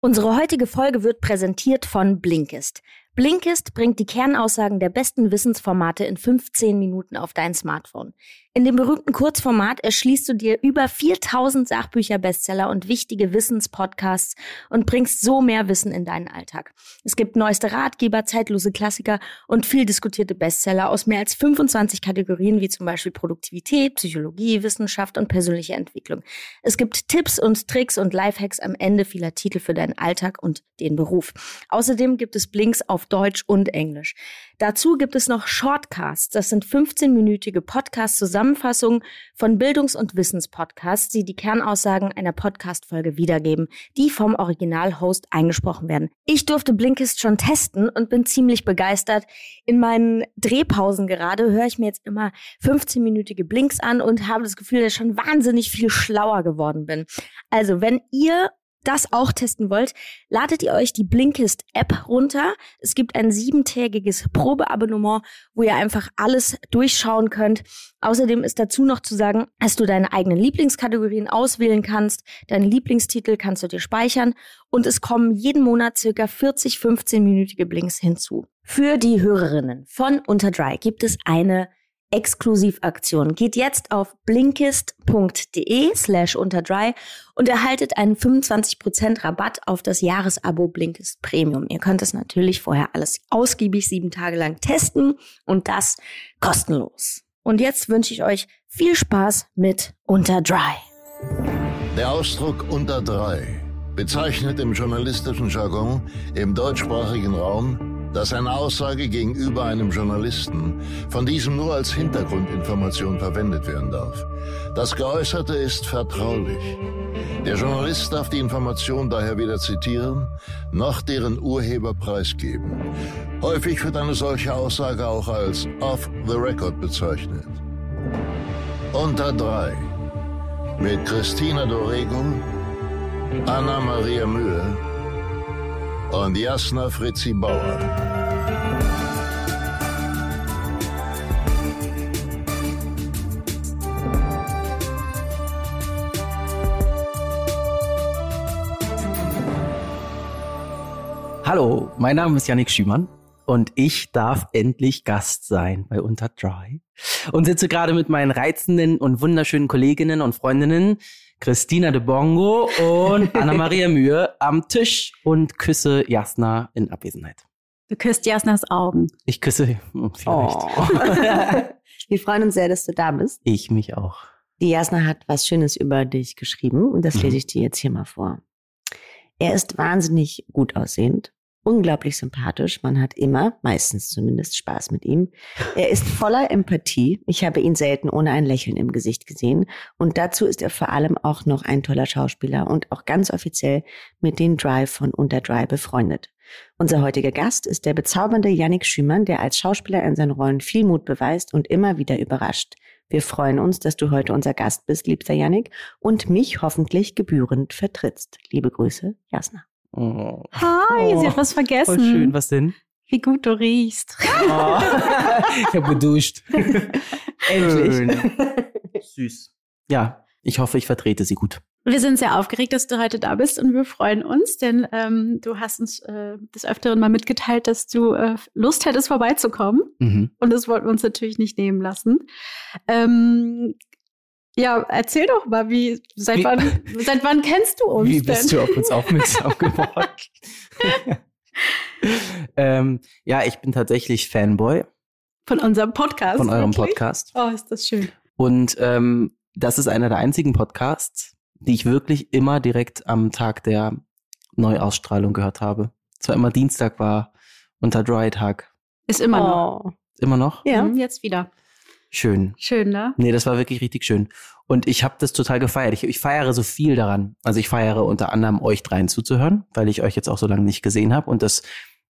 Unsere heutige Folge wird präsentiert von Blinkist. Blinkist bringt die Kernaussagen der besten Wissensformate in 15 Minuten auf dein Smartphone. In dem berühmten Kurzformat erschließt du dir über 4000 Sachbücher, Bestseller und wichtige Wissenspodcasts und bringst so mehr Wissen in deinen Alltag. Es gibt neueste Ratgeber, zeitlose Klassiker und viel diskutierte Bestseller aus mehr als 25 Kategorien wie zum Beispiel Produktivität, Psychologie, Wissenschaft und persönliche Entwicklung. Es gibt Tipps und Tricks und Lifehacks am Ende vieler Titel für deinen Alltag und den Beruf. Außerdem gibt es Blinks auf Deutsch und Englisch. Dazu gibt es noch Shortcasts. Das sind 15-minütige Podcast-Zusammenfassungen von Bildungs- und Wissenspodcasts, die die Kernaussagen einer Podcast-Folge wiedergeben, die vom Original-Host eingesprochen werden. Ich durfte Blinkist schon testen und bin ziemlich begeistert. In meinen Drehpausen gerade höre ich mir jetzt immer 15-minütige Blinks an und habe das Gefühl, dass ich schon wahnsinnig viel schlauer geworden bin. Also, wenn ihr das auch testen wollt, ladet ihr euch die Blinkist-App runter. Es gibt ein siebentägiges Probeabonnement, wo ihr einfach alles durchschauen könnt. Außerdem ist dazu noch zu sagen, dass du deine eigenen Lieblingskategorien auswählen kannst. Deine Lieblingstitel kannst du dir speichern und es kommen jeden Monat circa 40 15-minütige Blinks hinzu. Für die Hörerinnen von Unterdry gibt es eine Exklusivaktion. Geht jetzt auf blinkist.de slash unterdry und erhaltet einen 25% Rabatt auf das Jahresabo Blinkist Premium. Ihr könnt es natürlich vorher alles ausgiebig sieben Tage lang testen und das kostenlos. Und jetzt wünsche ich euch viel Spaß mit Unterdry. Der Ausdruck unter drei bezeichnet im journalistischen Jargon im deutschsprachigen Raum dass eine Aussage gegenüber einem Journalisten von diesem nur als Hintergrundinformation verwendet werden darf. Das Geäußerte ist vertraulich. Der Journalist darf die Information daher weder zitieren, noch deren Urheber preisgeben. Häufig wird eine solche Aussage auch als off the record bezeichnet. Unter drei mit Christina Dorego, Anna Maria Mühe und Jasna Fritzi Bauer. Hallo, mein Name ist Yannick Schümann und ich darf endlich Gast sein bei Unter Dry und sitze gerade mit meinen reizenden und wunderschönen Kolleginnen und Freundinnen Christina de Bongo und Anna-Maria Mühe am Tisch und küsse Jasna in Abwesenheit. Du küsst Jasnas Augen. Ich küsse hm, vielleicht. Oh. Wir freuen uns sehr, dass du da bist. Ich mich auch. Die Jasna hat was Schönes über dich geschrieben und das lese ich dir jetzt hier mal vor. Er ist wahnsinnig gut aussehend, unglaublich sympathisch. Man hat immer, meistens zumindest, Spaß mit ihm. Er ist voller Empathie. Ich habe ihn selten ohne ein Lächeln im Gesicht gesehen. Und dazu ist er vor allem auch noch ein toller Schauspieler und auch ganz offiziell mit den Drive von Unterdry befreundet. Unser heutiger Gast ist der bezaubernde Yannick Schümann, der als Schauspieler in seinen Rollen viel Mut beweist und immer wieder überrascht. Wir freuen uns, dass du heute unser Gast bist, liebster Yannick, und mich hoffentlich gebührend vertrittst. Liebe Grüße, Jasna. Oh. Hi, oh. sie hat was vergessen. Voll schön, was denn? Wie gut du riechst. Oh. ich habe geduscht. Endlich. Süß. Ja, ich hoffe, ich vertrete sie gut. Wir sind sehr aufgeregt, dass du heute da bist und wir freuen uns, denn ähm, du hast uns äh, des Öfteren mal mitgeteilt, dass du äh, Lust hättest, vorbeizukommen. Mhm. Und das wollten wir uns natürlich nicht nehmen lassen. Ähm, ja, erzähl doch mal, wie seit wie, wann seit wann kennst du uns? Wie bist denn? du auf uns aufmerksam geworden? ähm, ja, ich bin tatsächlich Fanboy. Von unserem Podcast. Von eurem wirklich? Podcast. Oh, ist das schön. Und ähm, das ist einer der einzigen Podcasts, die ich wirklich immer direkt am Tag der Neuausstrahlung gehört habe. Zwar immer Dienstag war unter Dry Tag. Ist immer oh. noch. Immer noch? Ja, mhm, jetzt wieder. Schön. Schön, ne? Nee, das war wirklich richtig schön. Und ich habe das total gefeiert. Ich, ich feiere so viel daran. Also ich feiere unter anderem euch dreien zuzuhören, weil ich euch jetzt auch so lange nicht gesehen habe und das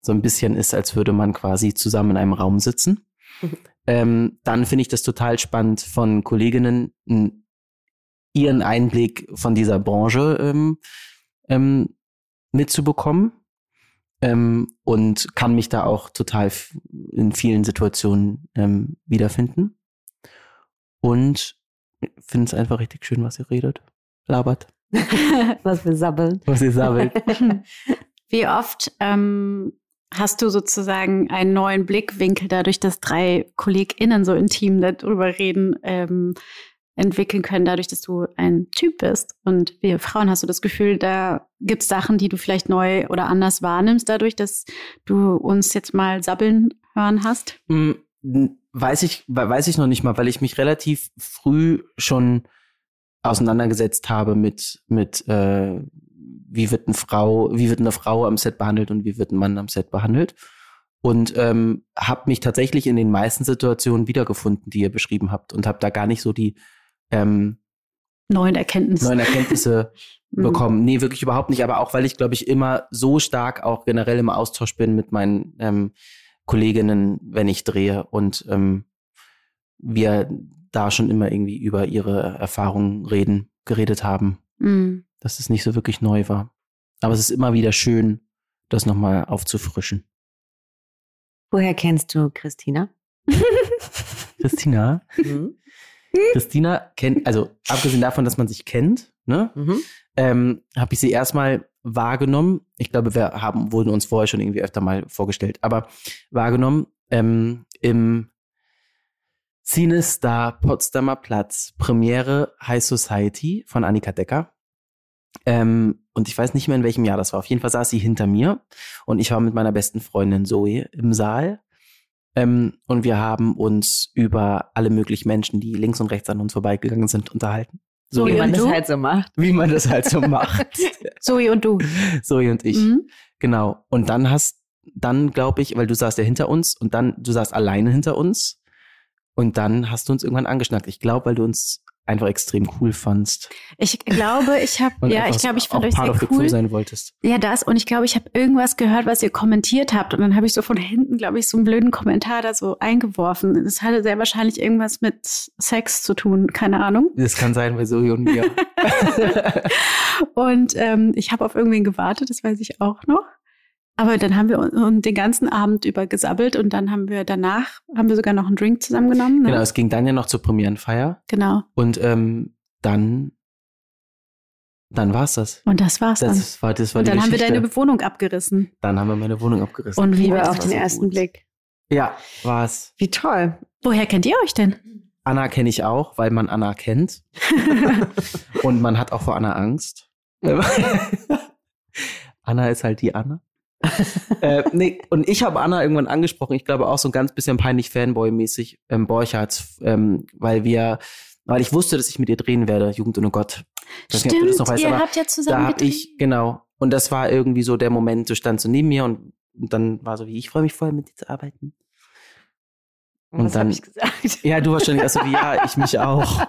so ein bisschen ist, als würde man quasi zusammen in einem Raum sitzen. Mhm. Ähm, dann finde ich das total spannend von Kolleginnen ihren Einblick von dieser Branche ähm, ähm, mitzubekommen ähm, und kann mich da auch total in vielen Situationen ähm, wiederfinden. Und finde es einfach richtig schön, was ihr redet, labert. Was wir sabbeln. Was ihr sabbelt. Wie oft ähm, hast du sozusagen einen neuen Blickwinkel dadurch, dass drei KollegInnen so intim darüber reden, ähm, entwickeln können, dadurch, dass du ein Typ bist. Und wir Frauen hast du das Gefühl, da gibt es Sachen, die du vielleicht neu oder anders wahrnimmst, dadurch, dass du uns jetzt mal sabbeln hören hast? Weiß ich, weiß ich noch nicht mal, weil ich mich relativ früh schon auseinandergesetzt habe mit, mit äh, wie wird eine Frau, wie wird eine Frau am Set behandelt und wie wird ein Mann am Set behandelt. Und ähm, habe mich tatsächlich in den meisten Situationen wiedergefunden, die ihr beschrieben habt, und habe da gar nicht so die ähm, neuen Erkenntnisse, neuen Erkenntnisse mhm. bekommen. Nee, wirklich überhaupt nicht. Aber auch, weil ich, glaube ich, immer so stark auch generell im Austausch bin mit meinen ähm, Kolleginnen, wenn ich drehe und ähm, wir da schon immer irgendwie über ihre Erfahrungen reden, geredet haben. Mhm. Dass es nicht so wirklich neu war. Aber es ist immer wieder schön, das nochmal aufzufrischen. Woher kennst du Christina? Christina? Mhm. Christina kennt, also abgesehen davon, dass man sich kennt, ne, mhm. ähm, habe ich sie erstmal wahrgenommen. Ich glaube, wir haben, wurden uns vorher schon irgendwie öfter mal vorgestellt, aber wahrgenommen ähm, im Cinestar Potsdamer Platz Premiere High Society von Annika Decker. Ähm, und ich weiß nicht mehr, in welchem Jahr das war. Auf jeden Fall saß sie hinter mir und ich war mit meiner besten Freundin Zoe im Saal ähm, und wir haben uns über alle möglichen Menschen, die links und rechts an uns vorbeigegangen sind, unterhalten. So wie man das halt so macht. Wie man das halt so macht. Zoe und du. Zoe und ich. Mhm. Genau. Und dann hast, dann glaube ich, weil du saßt ja hinter uns und dann, du saßt alleine hinter uns. Und dann hast du uns irgendwann angeschnackt. Ich glaube, weil du uns einfach extrem cool fandst. Ich glaube, ich habe ja, ich glaube, ich fand euch sehr cool. sein wolltest. Ja, das und ich glaube, ich habe irgendwas gehört, was ihr kommentiert habt und dann habe ich so von hinten, glaube ich, so einen blöden Kommentar da so eingeworfen. Das hatte sehr wahrscheinlich irgendwas mit Sex zu tun, keine Ahnung. Das kann sein bei Zoe und mir. und ähm, ich habe auf irgendwen gewartet, das weiß ich auch noch. Aber dann haben wir uns den ganzen Abend über gesabbelt und dann haben wir danach, haben wir sogar noch einen Drink zusammengenommen. Ne? Genau, es ging dann ja noch zur Premierenfeier. Genau. Und ähm, dann, dann war's das. Und das war's das dann. War, das war und dann haben wir deine Wohnung abgerissen. Dann haben wir meine Wohnung abgerissen. Und wie war auf den so ersten gut. Blick. Ja, war's. Wie toll. Woher kennt ihr euch denn? Anna kenne ich auch, weil man Anna kennt. und man hat auch vor Anna Angst. Anna ist halt die Anna äh, nee, und ich habe Anna irgendwann angesprochen, ich glaube auch so ein ganz bisschen peinlich Fanboy-mäßig, ähm, Borchards, ähm, weil wir, weil ich wusste, dass ich mit ihr drehen werde, Jugend ohne Gott. Ich Stimmt, nicht, weißt, ihr habt ja zusammen Da habe ich, genau, und das war irgendwie so der Moment, du standst so neben mir und, und dann war so wie, ich freue mich voll mit dir zu arbeiten. Und Was dann, ich gesagt? Ja, du wahrscheinlich so wie, ja, ich mich auch.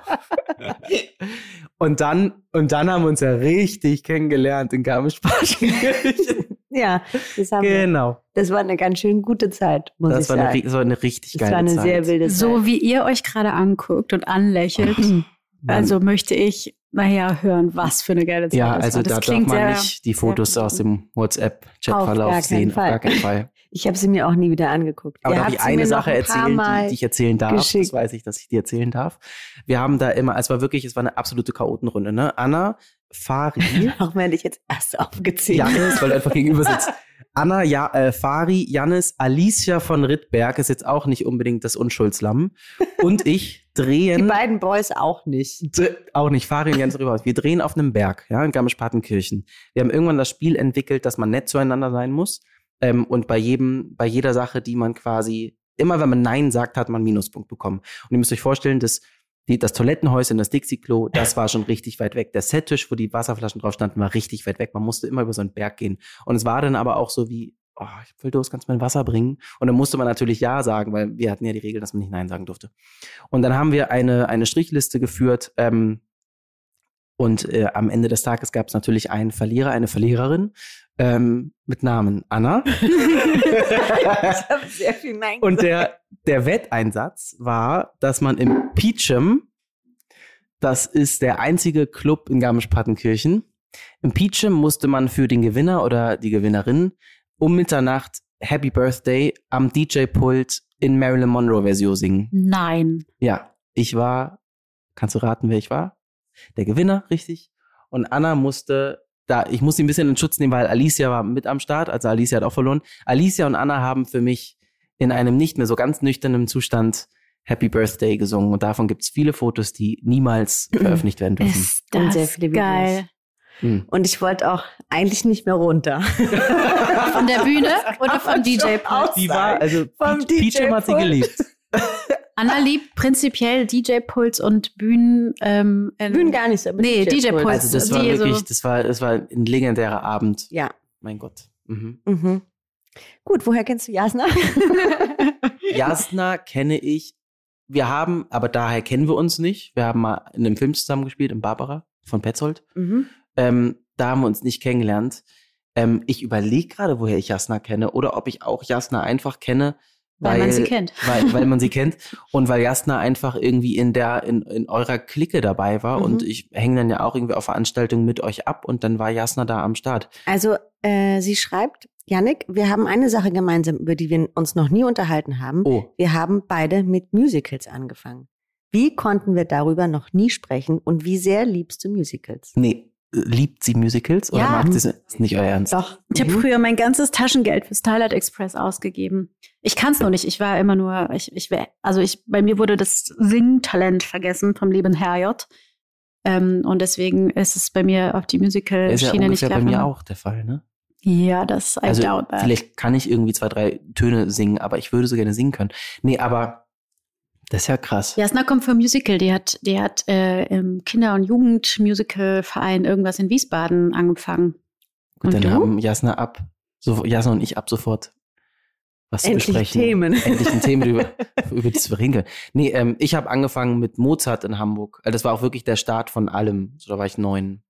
und dann, und dann haben wir uns ja richtig kennengelernt in Garmisch-Partenkirchen. Ja, das haben genau. Wir. Das war eine ganz schön gute Zeit, muss das ich sagen. Eine, das war eine richtig geile Zeit. Das war eine Zeit. sehr wilde Zeit. So wie ihr euch gerade anguckt und anlächelt, also möchte ich nachher hören, was für eine geile Zeit ja, also das war. Das da darf man nicht die Fotos aus dem WhatsApp-Chatverlauf sehen, Fall. auf gar keinen Fall. Ich habe sie mir auch nie wieder angeguckt. Aber darf ich eine Sache ein erzählen, die, die, ich erzählen darf? Geschickt. Das weiß ich, dass ich die erzählen darf. Wir haben da immer, es war wirklich, es war eine absolute Chaotenrunde. Ne? Anna, Fari. Auch wenn ich jetzt erst aufgezählt Janis, weil du einfach gegenüber sitzt. Anna, ja, äh, Fari, Janis, Alicia von Rittberg ist jetzt auch nicht unbedingt das Unschuldslamm. Und ich drehen. Die beiden Boys auch nicht. Auch nicht. Fari und Jens darüber. Wir drehen auf einem Berg, ja, in Garmisch-Partenkirchen. Wir haben irgendwann das Spiel entwickelt, dass man nett zueinander sein muss. Ähm, und bei jedem, bei jeder Sache, die man quasi, immer wenn man Nein sagt, hat man einen Minuspunkt bekommen. Und ihr müsst euch vorstellen, dass die, das Toilettenhäuschen, das Dixie-Klo, das war schon richtig weit weg. Der Settisch, wo die Wasserflaschen drauf standen, war richtig weit weg. Man musste immer über so einen Berg gehen. Und es war dann aber auch so wie, oh, ich will Durst, kannst du mir ein Wasser bringen? Und dann musste man natürlich Ja sagen, weil wir hatten ja die Regel, dass man nicht Nein sagen durfte. Und dann haben wir eine, eine Strichliste geführt, ähm, und äh, am Ende des Tages gab es natürlich einen Verlierer, eine Verliererin ähm, mit Namen Anna. ich habe sehr viel Nein Und der, der Wetteinsatz war, dass man im Peachum, das ist der einzige Club in Garmisch-Partenkirchen, im Peachum musste man für den Gewinner oder die Gewinnerin um Mitternacht Happy Birthday am DJ-Pult in Marilyn Monroe-Version singen. Nein. Ja, ich war, kannst du raten, wer ich war? Der Gewinner, richtig. und Anna musste da, ich muss sie ein bisschen in Schutz nehmen, weil Alicia war mit am Start, also Alicia hat auch verloren. Alicia und Anna haben für mich in einem nicht mehr so ganz nüchternen Zustand Happy Birthday gesungen und davon gibt es viele Fotos, die niemals veröffentlicht werden dürfen. Ist das und sehr viele geil. Hm. Und ich wollte auch eigentlich nicht mehr runter. von der Bühne oder vom DJ Pult? Die war, also vom DJ hat sie geliebt. Anna liebt prinzipiell DJ-Puls und Bühnen. Ähm, Bühnen gar nicht, aber nee, DJ-Puls. also das war wirklich, das war, das war ein legendärer Abend. Ja. Mein Gott. Mhm. Mhm. Gut, woher kennst du Jasna? Jasna kenne ich. Wir haben, aber daher kennen wir uns nicht. Wir haben mal in einem Film zusammengespielt, in Barbara von Petzold. Mhm. Ähm, da haben wir uns nicht kennengelernt. Ähm, ich überlege gerade, woher ich Jasna kenne oder ob ich auch Jasna einfach kenne, weil, weil, man sie kennt. Weil, weil man sie kennt und weil Jasna einfach irgendwie in der, in, in eurer Clique dabei war mhm. und ich hänge dann ja auch irgendwie auf Veranstaltungen mit euch ab und dann war Jasna da am Start. Also äh, sie schreibt, Janik, wir haben eine Sache gemeinsam, über die wir uns noch nie unterhalten haben. Oh. Wir haben beide mit Musicals angefangen. Wie konnten wir darüber noch nie sprechen und wie sehr liebst du Musicals? Nee, liebt sie Musicals oder ja. mag sie es nicht euer Ernst? Doch. Ich habe mhm. früher mein ganzes Taschengeld für Starlight Express ausgegeben. Ich kann es noch nicht. Ich war immer nur, ich, ich wär, also ich, bei mir wurde das Singtalent vergessen vom lieben Herrjot. Ähm, und deswegen ist es bei mir auf die Musical-Schiene ja nicht bei mir auch der Fall, ne? Ja, das I also, doubt that. Vielleicht kann ich irgendwie zwei, drei Töne singen, aber ich würde so gerne singen können. Nee, aber das ist ja krass. Jasna kommt vom Musical. Die hat, die hat äh, im Kinder- und Jugendmusicalverein irgendwas in Wiesbaden angefangen. Gut, und dann du? haben Jasna ab, so, Jasna und ich ab sofort was Endlich zu besprechen. Themen. Endlich ein Thema, über, über das wir reden können. Nee, ähm, ich habe angefangen mit Mozart in Hamburg. Also das war auch wirklich der Start von allem. So, da war ich neun.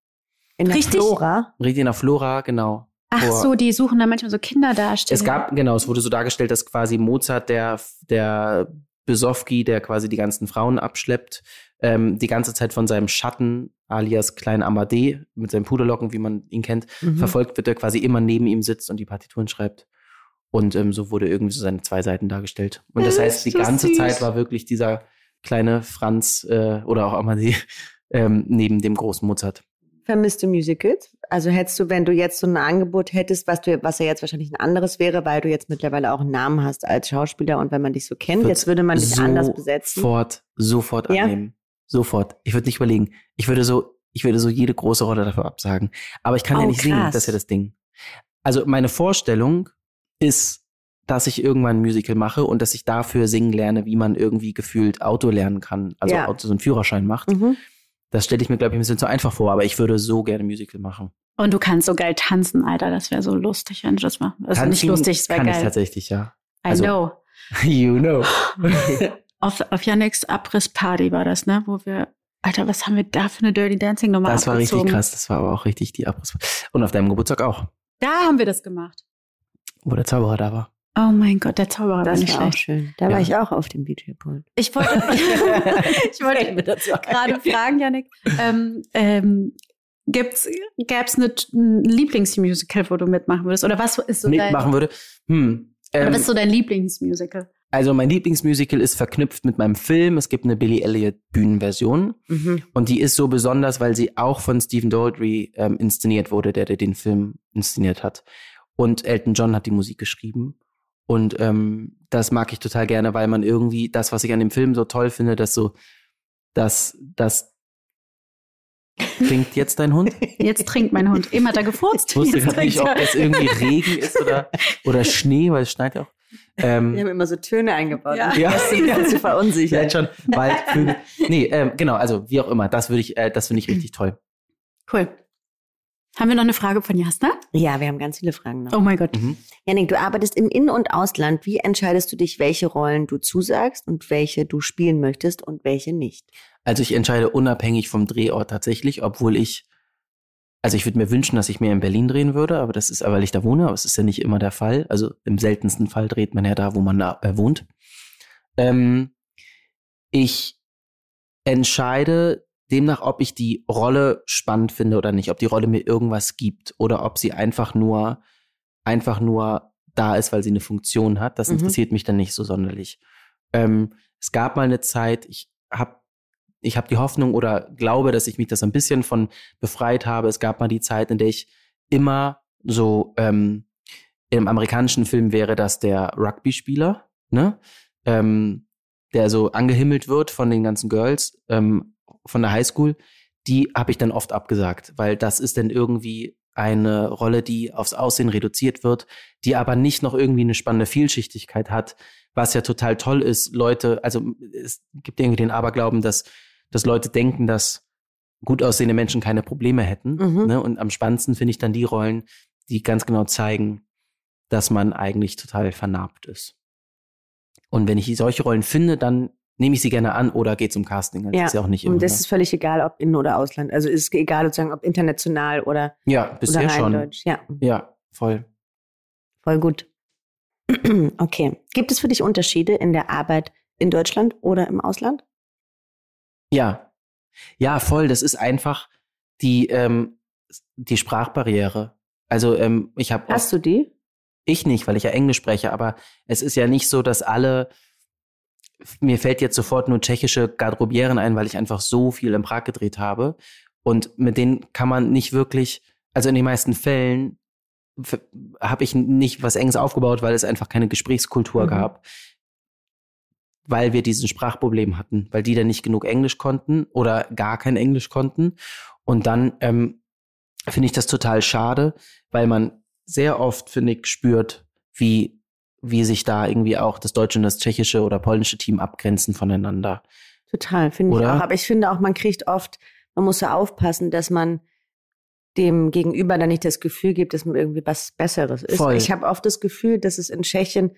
In der Richtig? Flora? Richtig in der Flora, genau. Ach Vor, so, die suchen da manchmal so Kinderdarsteller. Es gab, genau, es wurde so dargestellt, dass quasi Mozart der, der Besowski, der quasi die ganzen Frauen abschleppt, ähm, die ganze Zeit von seinem Schatten, alias Klein Amadee, mit seinen Puderlocken, wie man ihn kennt, mhm. verfolgt wird, der quasi immer neben ihm sitzt und die Partituren schreibt. Und ähm, so wurde irgendwie so seine zwei Seiten dargestellt. Und das heißt, die ganze süß. Zeit war wirklich dieser kleine Franz äh, oder auch Amadee ähm, neben dem großen Mozart. Vermisst du Musicals? Also hättest du, wenn du jetzt so ein Angebot hättest, was du, was ja jetzt wahrscheinlich ein anderes wäre, weil du jetzt mittlerweile auch einen Namen hast als Schauspieler und wenn man dich so kennt, Wird jetzt würde man dich so anders besetzen. Sofort, sofort ja? annehmen. Sofort. Ich würde nicht überlegen. Ich würde so, ich würde so jede große Rolle dafür absagen. Aber ich kann oh, ja nicht krass. singen, das ist ja das Ding. Also meine Vorstellung ist, dass ich irgendwann ein Musical mache und dass ich dafür singen lerne, wie man irgendwie gefühlt Auto lernen kann. Also ja. Auto so einen Führerschein macht. Mhm. Das stelle ich mir, glaube ich, ein bisschen zu einfach vor, aber ich würde so gerne Musical machen. Und du kannst so geil tanzen, Alter. Das wäre so lustig, wenn du das machst. Also Tanzen nicht lustig, es wäre geil. Kann ich tatsächlich, ja. Also, I know. You know. auf, auf Yannicks Abrissparty war das, ne? Wo wir, Alter, was haben wir da für eine Dirty Dancing Nummer Das war richtig krass. Das war aber auch richtig die Abrissparty. Und auf deinem Geburtstag auch. Da haben wir das gemacht. Wo der Zauberer da war. Oh mein Gott, der Zauberer das war nicht schlecht. Auch schön. Da ja. war ich auch auf dem DJ-Pult. Ich wollte, ich wollte gerade fragen, Janik, ähm, ähm, gibt's, gäb's eine, ein Lieblingsmusical, wo du mitmachen würdest? Oder was ist so mitmachen dein, würde? Hm, ähm, was ist so dein Lieblingsmusical? Also mein Lieblingsmusical ist verknüpft mit meinem Film. Es gibt eine Billy Elliot Bühnenversion mhm. und die ist so besonders, weil sie auch von Stephen Daldry ähm, inszeniert wurde, der, der den Film inszeniert hat. Und Elton John hat die Musik geschrieben. Und ähm, das mag ich total gerne, weil man irgendwie das, was ich an dem Film so toll finde, dass so, dass, dass Trinkt jetzt dein Hund? Jetzt trinkt mein Hund. Eben hat er gefurzt. Ich wusste gerade nicht, ob das irgendwie Regen ist oder, oder Schnee, weil es schneit ja auch. Ähm, Wir haben immer so Töne eingebaut, ja. ja. das ja. zu verunsichern. Jetzt schon Wald, Vögel. Nee, ähm, genau, also wie auch immer, das würde ich, äh, das finde ich richtig toll. Cool. Haben wir noch eine Frage von Jasna? Ja, wir haben ganz viele Fragen noch. Oh mein Gott. Mhm. Janik, du arbeitest im In- und Ausland. Wie entscheidest du dich, welche Rollen du zusagst und welche du spielen möchtest und welche nicht? Also ich entscheide unabhängig vom Drehort tatsächlich, obwohl ich, also ich würde mir wünschen, dass ich mehr in Berlin drehen würde, aber das ist, weil ich da wohne, aber es ist ja nicht immer der Fall. Also im seltensten Fall dreht man ja da, wo man da äh, wohnt. Ähm, ich entscheide demnach, ob ich die Rolle spannend finde oder nicht, ob die Rolle mir irgendwas gibt oder ob sie einfach nur, einfach nur da ist, weil sie eine Funktion hat. Das mhm. interessiert mich dann nicht so sonderlich. Ähm, es gab mal eine Zeit, ich habe ich habe die Hoffnung oder glaube, dass ich mich das ein bisschen von befreit habe. Es gab mal die Zeit, in der ich immer so ähm, im amerikanischen Film wäre das der Rugby-Spieler, ne? Ähm, der so angehimmelt wird von den ganzen Girls ähm, von der Highschool. Die habe ich dann oft abgesagt, weil das ist dann irgendwie eine Rolle, die aufs Aussehen reduziert wird, die aber nicht noch irgendwie eine spannende Vielschichtigkeit hat, was ja total toll ist. Leute, also es gibt irgendwie den Aberglauben, dass, dass Leute denken, dass gut aussehende Menschen keine Probleme hätten. Mhm. Ne? Und am spannendsten finde ich dann die Rollen, die ganz genau zeigen, dass man eigentlich total vernarbt ist. Und wenn ich solche Rollen finde, dann nehme ich sie gerne an oder gehe zum Casting. Das ja, ist ja auch nicht immer. Und das ne? ist völlig egal, ob in- oder Ausland. Also ist egal sozusagen, ob international oder Ja, bisher oder schon. Deutsch. Ja. ja, voll. Voll gut. okay. Gibt es für dich Unterschiede in der Arbeit in Deutschland oder im Ausland? Ja. Ja, voll. Das ist einfach die, ähm, die Sprachbarriere. Also ähm, ich habe. Hast du die? Ich nicht, weil ich ja Englisch spreche, aber es ist ja nicht so, dass alle mir fällt jetzt sofort nur tschechische Garderobieren ein, weil ich einfach so viel in Prag gedreht habe. Und mit denen kann man nicht wirklich, also in den meisten Fällen habe ich nicht was Enges aufgebaut, weil es einfach keine Gesprächskultur mhm. gab. Weil wir diesen Sprachproblem hatten, weil die dann nicht genug Englisch konnten oder gar kein Englisch konnten. Und dann ähm, finde ich das total schade, weil man sehr oft, finde ich, spürt, wie wie sich da irgendwie auch das deutsche und das tschechische oder polnische Team abgrenzen voneinander. Total, finde ich auch. Aber ich finde auch, man kriegt oft, man muss so aufpassen, dass man dem Gegenüber dann nicht das Gefühl gibt, dass man irgendwie was Besseres ist. Voll. Ich habe oft das Gefühl, dass es in Tschechien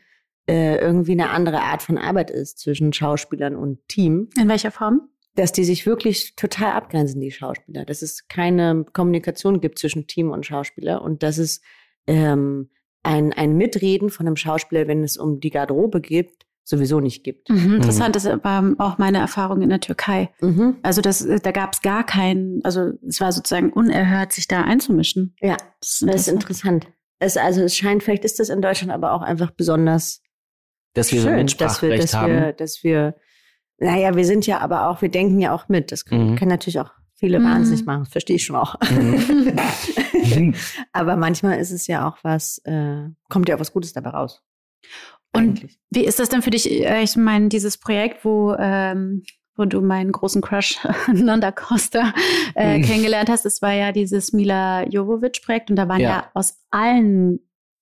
äh, irgendwie eine andere Art von Arbeit ist zwischen Schauspielern und Team. In welcher Form? Dass die sich wirklich total abgrenzen, die Schauspieler. Dass es keine Kommunikation gibt zwischen Team und Schauspieler und dass es ähm, ein, ein Mitreden von einem Schauspieler, wenn es um die Garderobe geht, sowieso nicht gibt. Mhm, interessant mhm. ist aber auch meine Erfahrung in der Türkei. Mhm. Also das, da gab es gar keinen, also es war sozusagen unerhört, sich da einzumischen. Ja, das ist interessant. Das ist interessant. Es, also es scheint, vielleicht ist das in Deutschland aber auch einfach besonders dass wir schön, so Mitspracherecht dass wir, dass haben. Wir, dass wir, naja, wir sind ja aber auch, wir denken ja auch mit. Das kann, mhm. kann natürlich auch viele mhm. wahnsinnig machen, das verstehe ich schon auch. Mhm. Aber manchmal ist es ja auch was, äh, kommt ja auch was Gutes dabei raus. Und Eigentlich. wie ist das denn für dich? Äh, ich meine, dieses Projekt, wo, ähm, wo du meinen großen Crush Nanda Costa äh, mhm. kennengelernt hast, das war ja dieses Mila Jovovic-Projekt und da waren ja, ja aus allen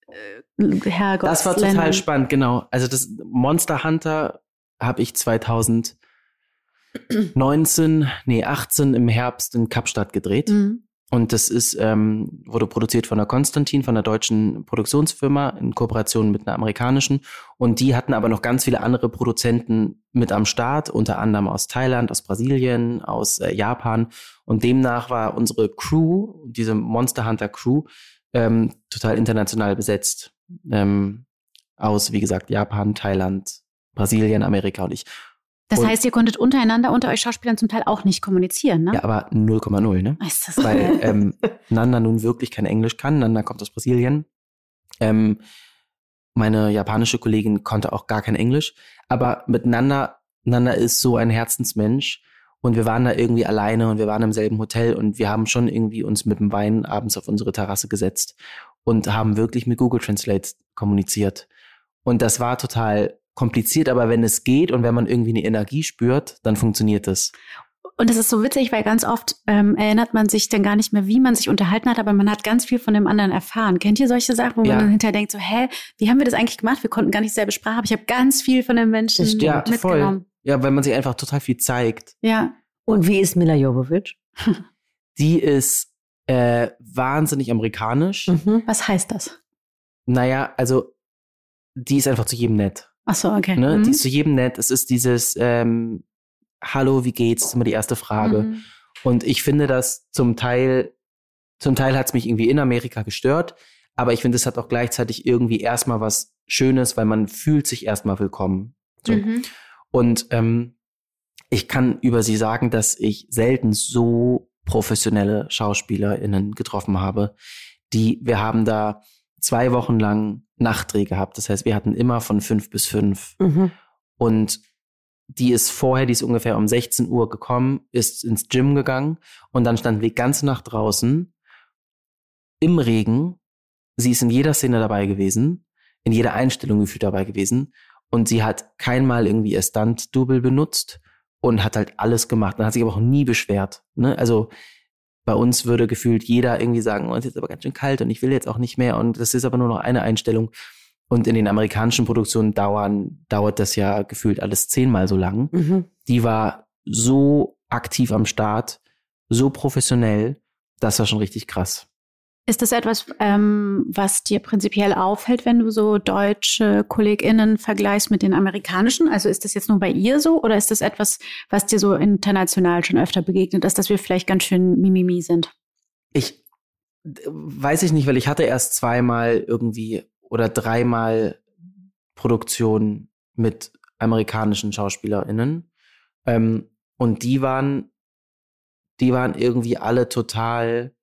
äh, Herrgott. Das war total spannend, genau. Also das Monster Hunter habe ich 2000 19, nee, 18 im Herbst in Kapstadt gedreht. Mhm. Und das ist, ähm, wurde produziert von der Konstantin, von der deutschen Produktionsfirma in Kooperation mit einer amerikanischen. Und die hatten aber noch ganz viele andere Produzenten mit am Start, unter anderem aus Thailand, aus Brasilien, aus äh, Japan. Und demnach war unsere Crew, diese Monster Hunter Crew, ähm, total international besetzt. Ähm, aus, wie gesagt, Japan, Thailand, Brasilien, Amerika und ich. Das und heißt, ihr konntet untereinander, unter euch Schauspielern zum Teil auch nicht kommunizieren, ne? Ja, aber 0,0, ne? Ist das Weil ähm, Nanda nun wirklich kein Englisch kann. Nanda kommt aus Brasilien. Ähm, meine japanische Kollegin konnte auch gar kein Englisch. Aber mit Nanda, Nanda ist so ein Herzensmensch. Und wir waren da irgendwie alleine und wir waren im selben Hotel und wir haben schon irgendwie uns mit dem Wein abends auf unsere Terrasse gesetzt und haben wirklich mit Google Translate kommuniziert. Und das war total kompliziert, aber wenn es geht und wenn man irgendwie eine Energie spürt, dann funktioniert es. Und es ist so witzig, weil ganz oft ähm, erinnert man sich dann gar nicht mehr, wie man sich unterhalten hat, aber man hat ganz viel von dem anderen erfahren. Kennt ihr solche Sachen, wo ja. man dann hinterher denkt, so, hä, wie haben wir das eigentlich gemacht? Wir konnten gar nicht selber Sprache, aber ich habe ganz viel von den Menschen ja, mitgenommen. Voll. Ja, weil man sich einfach total viel zeigt. Ja. Und wie ist Mila Jovovich? Die ist äh, wahnsinnig amerikanisch. Mhm. Was heißt das? Naja, also die ist einfach zu jedem nett. Ach so, okay. Ne? Mhm. Die ist zu jedem nett. Es ist dieses ähm, Hallo, wie geht's? Das ist immer die erste Frage. Mhm. Und ich finde das zum Teil, zum Teil hat es mich irgendwie in Amerika gestört, aber ich finde, es hat auch gleichzeitig irgendwie erstmal was Schönes, weil man fühlt sich erstmal willkommen. So. Mhm. Und ähm, ich kann über sie sagen, dass ich selten so professionelle SchauspielerInnen getroffen habe. Die, wir haben da zwei Wochen lang Nachtdreh gehabt. Das heißt, wir hatten immer von fünf bis fünf. Mhm. Und die ist vorher, die ist ungefähr um 16 Uhr gekommen, ist ins Gym gegangen und dann standen wir ganze Nacht draußen im Regen. Sie ist in jeder Szene dabei gewesen, in jeder Einstellung gefühlt dabei gewesen und sie hat keinmal irgendwie ihr Stunt-Double benutzt und hat halt alles gemacht. Dann hat sich aber auch nie beschwert. Ne? Also bei uns würde gefühlt jeder irgendwie sagen, oh, es ist jetzt aber ganz schön kalt und ich will jetzt auch nicht mehr und das ist aber nur noch eine Einstellung. Und in den amerikanischen Produktionen dauern, dauert das ja gefühlt alles zehnmal so lang. Mhm. Die war so aktiv am Start, so professionell, das war schon richtig krass. Ist das etwas, ähm, was dir prinzipiell auffällt, wenn du so deutsche KollegInnen vergleichst mit den amerikanischen? Also ist das jetzt nur bei ihr so oder ist das etwas, was dir so international schon öfter begegnet ist, dass wir vielleicht ganz schön mimimi sind? Ich weiß ich nicht, weil ich hatte erst zweimal irgendwie oder dreimal Produktionen mit amerikanischen SchauspielerInnen. Ähm, und die waren, die waren irgendwie alle total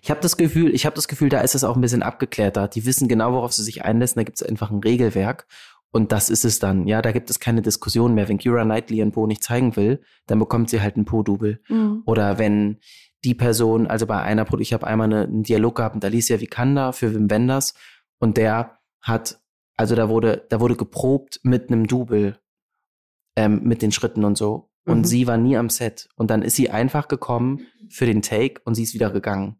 ich habe das Gefühl, ich habe das Gefühl, da ist es auch ein bisschen abgeklärter. Die wissen genau, worauf sie sich einlassen. Da gibt es einfach ein Regelwerk. Und das ist es dann. Ja, da gibt es keine Diskussion mehr. Wenn Kira Knightley ein Po nicht zeigen will, dann bekommt sie halt ein Po-Double. Mhm. Oder wenn die Person, also bei einer, ich habe einmal eine, einen Dialog gehabt mit Alicia Vikander für Wim Wenders und der hat, also da wurde, da wurde geprobt mit einem Double, ähm, mit den Schritten und so. Und mhm. sie war nie am Set. Und dann ist sie einfach gekommen für den Take und sie ist wieder gegangen.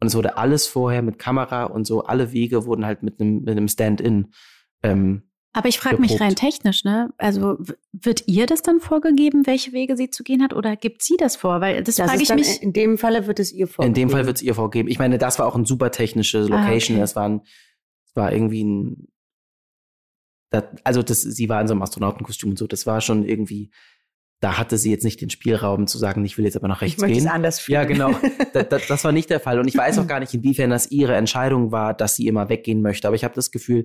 Und es wurde alles vorher mit Kamera und so, alle Wege wurden halt mit einem, mit einem Stand-in. Ähm, aber ich frage mich rein technisch, ne? Also wird ihr das dann vorgegeben, welche Wege sie zu gehen hat, oder gibt sie das vor? Weil das, das frage ich mich. In dem Falle wird es ihr vorgegeben. In dem Fall wird es ihr vorgegeben. Ich meine, das war auch ein super technische ah, Location. Ah, okay. Das war ein, das war irgendwie ein, das, also das, sie war in so einem Astronautenkostüm und so. Das war schon irgendwie da hatte sie jetzt nicht den Spielraum zu sagen, ich will jetzt aber nach rechts ich gehen. Es anders fühlen. Ja, genau. das, das, das, war nicht der Fall. Und ich weiß auch gar nicht, inwiefern das ihre Entscheidung war, dass sie immer weggehen möchte. Aber ich habe das Gefühl,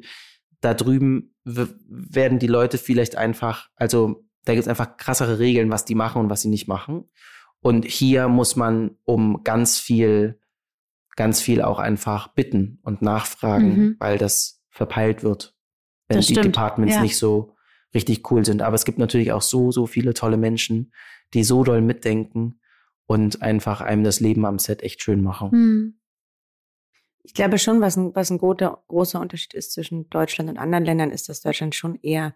da drüben werden die Leute vielleicht einfach, also da gibt es einfach krassere Regeln, was die machen und was sie nicht machen. Und hier muss man um ganz viel, ganz viel auch einfach bitten und nachfragen, mhm. weil das verpeilt wird, wenn das die stimmt. Departments ja. nicht so richtig cool sind. Aber es gibt natürlich auch so, so viele tolle Menschen, die so doll mitdenken und einfach einem das Leben am Set echt schön machen. Hm. Ich glaube schon, was ein, was ein großer, großer Unterschied ist zwischen Deutschland und anderen Ländern, ist, dass Deutschland schon eher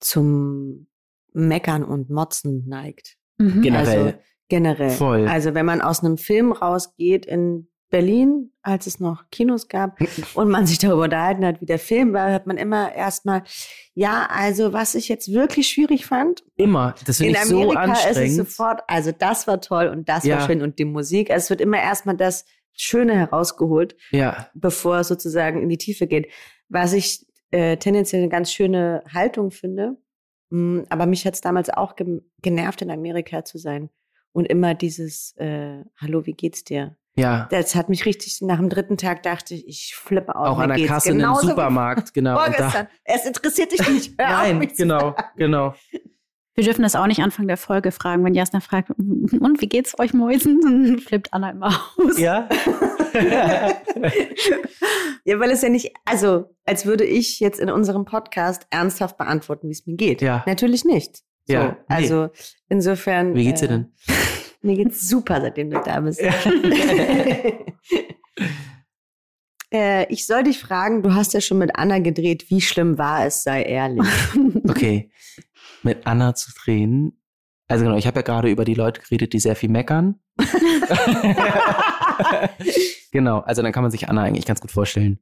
zum Meckern und Motzen neigt. Mhm. Generell. Also, generell. Voll. Also wenn man aus einem Film rausgeht in Berlin, als es noch Kinos gab und man sich darüber unterhalten hat, wie der Film war, hat man immer erstmal, ja, also was ich jetzt wirklich schwierig fand. Immer. Das finde ich so anstrengend. ist es sofort, also das war toll und das ja. war schön und die Musik. Also es wird immer erstmal das Schöne herausgeholt, ja. bevor es sozusagen in die Tiefe geht. Was ich äh, tendenziell eine ganz schöne Haltung finde. Mh, mm, aber mich hat es damals auch ge genervt, in Amerika zu sein. Und immer dieses, äh, hallo, wie geht's dir? Ja. Das hat mich richtig, nach dem dritten Tag dachte ich, ich flippe aus. Auch an der Kasse in einem Supermarkt, genau. Vorgestern. es interessiert dich nicht. Hör Nein, genau, genau. Wir dürfen das auch nicht Anfang der Folge fragen, wenn Jasna fragt, und wie geht's euch Mäusen? Dann flippt Anna immer aus. Ja. ja, weil es ja nicht, also als würde ich jetzt in unserem Podcast ernsthaft beantworten, wie es mir geht. Ja. Natürlich nicht. So, ja. Nee. Also insofern. Wie geht's dir denn? Äh, mir geht's super, seitdem du da bist. äh, ich soll dich fragen, du hast ja schon mit Anna gedreht, wie schlimm war es, sei ehrlich. okay, mit Anna zu drehen. Also genau, ich habe ja gerade über die Leute geredet, die sehr viel meckern. genau, also dann kann man sich Anna eigentlich ganz gut vorstellen.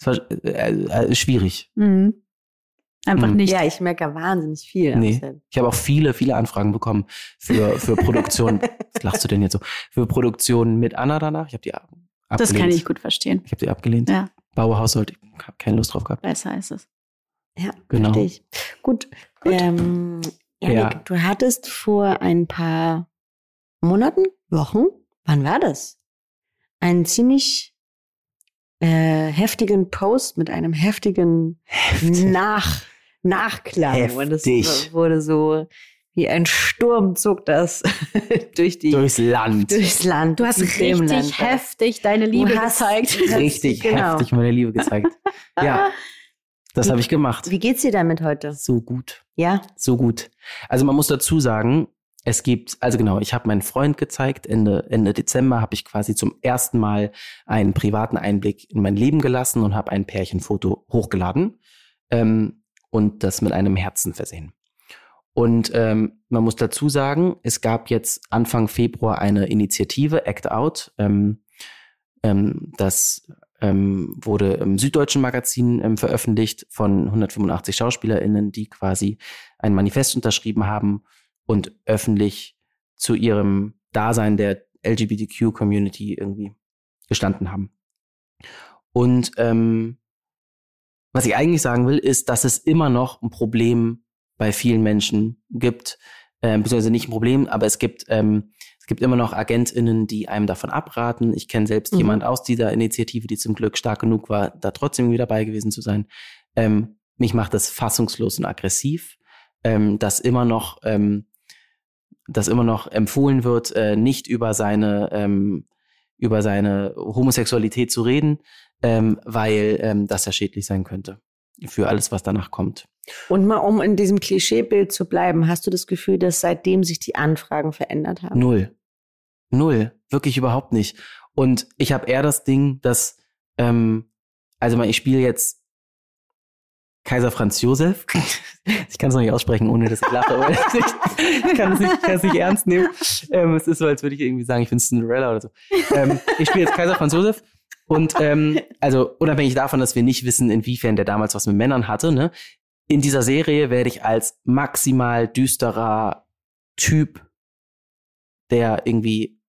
Es war äh, äh, schwierig. Mhm. Einfach hm. nicht. Ja, ich merke wahnsinnig viel. Nee. Ich habe auch viele, viele Anfragen bekommen für, für Produktion. Was lachst du denn jetzt so? Für Produktion mit Anna danach. Ich habe die abgelehnt. Das kann ich gut verstehen. Ich habe die abgelehnt. Ja. Bauerhaushalt, ich habe keine Lust drauf gehabt. Besser ist es. Ja, genau. verstehe ich. Gut. gut. Ähm, Janik, ja. du hattest vor ein paar Monaten, Wochen, wann war das? Einen ziemlich äh, heftigen Post mit einem heftigen Heftig. Nach Nachklang. Heftig. Und es wurde so wie ein Sturm zog das durch die, durchs Land. Durchs Land. Du hast richtig Land, heftig deine Liebe gezeigt. Richtig genau. heftig meine Liebe gezeigt. ja. Das habe ich gemacht. Wie geht's dir damit heute? So gut. Ja? So gut. Also man muss dazu sagen, es gibt, also genau, ich habe meinen Freund gezeigt, Ende, Ende Dezember habe ich quasi zum ersten Mal einen privaten Einblick in mein Leben gelassen und habe ein Pärchenfoto hochgeladen ähm, und das mit einem Herzen versehen. Und ähm, man muss dazu sagen, es gab jetzt Anfang Februar eine Initiative, Act Out. Ähm, ähm, das ähm, wurde im Süddeutschen Magazin ähm, veröffentlicht von 185 SchauspielerInnen, die quasi ein Manifest unterschrieben haben und öffentlich zu ihrem Dasein der LGBTQ-Community irgendwie gestanden haben. Und ähm, was ich eigentlich sagen will, ist, dass es immer noch ein Problem bei vielen Menschen gibt, äh, beziehungsweise nicht ein Problem, aber es gibt ähm, es gibt immer noch AgentInnen, die einem davon abraten. Ich kenne selbst mhm. jemand aus dieser Initiative, die zum Glück stark genug war, da trotzdem wieder dabei gewesen zu sein. Ähm, mich macht das fassungslos und aggressiv, ähm, dass immer noch ähm, dass immer noch empfohlen wird, äh, nicht über seine, ähm, über seine Homosexualität zu reden, ähm, weil ähm, das ja schädlich sein könnte für alles, was danach kommt. Und mal um in diesem Klischeebild zu bleiben, hast du das Gefühl, dass seitdem sich die Anfragen verändert haben? Null. Null. Wirklich überhaupt nicht. Und ich habe eher das Ding, dass, ähm, also ich spiele jetzt Kaiser Franz Josef. Ich kann es noch nicht aussprechen, ohne dass ich lache. Aber ich kann es nicht, kann es nicht ernst nehmen. Ähm, es ist so, als würde ich irgendwie sagen, ich bin Cinderella oder so. Ähm, ich spiele jetzt Kaiser Franz Josef. Und ähm, also unabhängig davon, dass wir nicht wissen, inwiefern der damals was mit Männern hatte, ne? In dieser Serie werde ich als maximal düsterer Typ, der irgendwie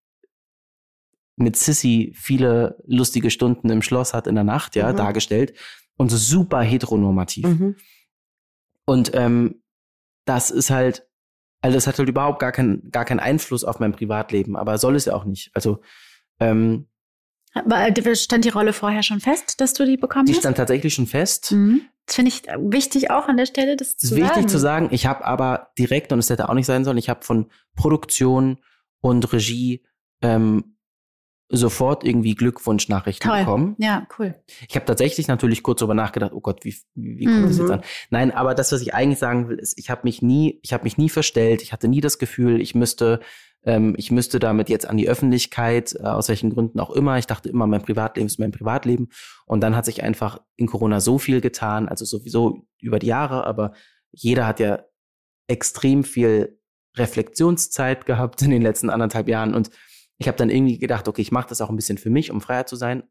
mit Sissy viele lustige Stunden im Schloss hat in der Nacht, ja, mhm. dargestellt und super heteronormativ. Mhm. Und ähm, das ist halt, also das hat halt überhaupt gar, keinen gar keinen Einfluss auf mein Privatleben, aber soll es ja auch nicht. Also ähm, aber stand die Rolle vorher schon fest, dass du die bekommen die hast? Die stand tatsächlich schon fest. Mhm. Das finde ich wichtig auch an der Stelle, das zu sagen. Wichtig zu sagen. Ich habe aber direkt, und es hätte auch nicht sein sollen, ich habe von Produktion und Regie ähm, sofort irgendwie Glückwunschnachrichten Toll. bekommen. Ja, cool. Ich habe tatsächlich natürlich kurz darüber nachgedacht, oh Gott, wie, wie kommt mhm. das jetzt mhm. an? Nein, aber das, was ich eigentlich sagen will, ist, ich habe mich nie, ich habe mich nie verstellt, ich hatte nie das Gefühl, ich müsste, ähm, ich müsste damit jetzt an die Öffentlichkeit, äh, aus welchen Gründen auch immer. Ich dachte immer, mein Privatleben ist mein Privatleben. Und dann hat sich einfach in Corona so viel getan, also sowieso über die Jahre, aber jeder hat ja extrem viel Reflexionszeit gehabt in den letzten anderthalb Jahren und ich habe dann irgendwie gedacht, okay, ich mache das auch ein bisschen für mich, um freier zu sein.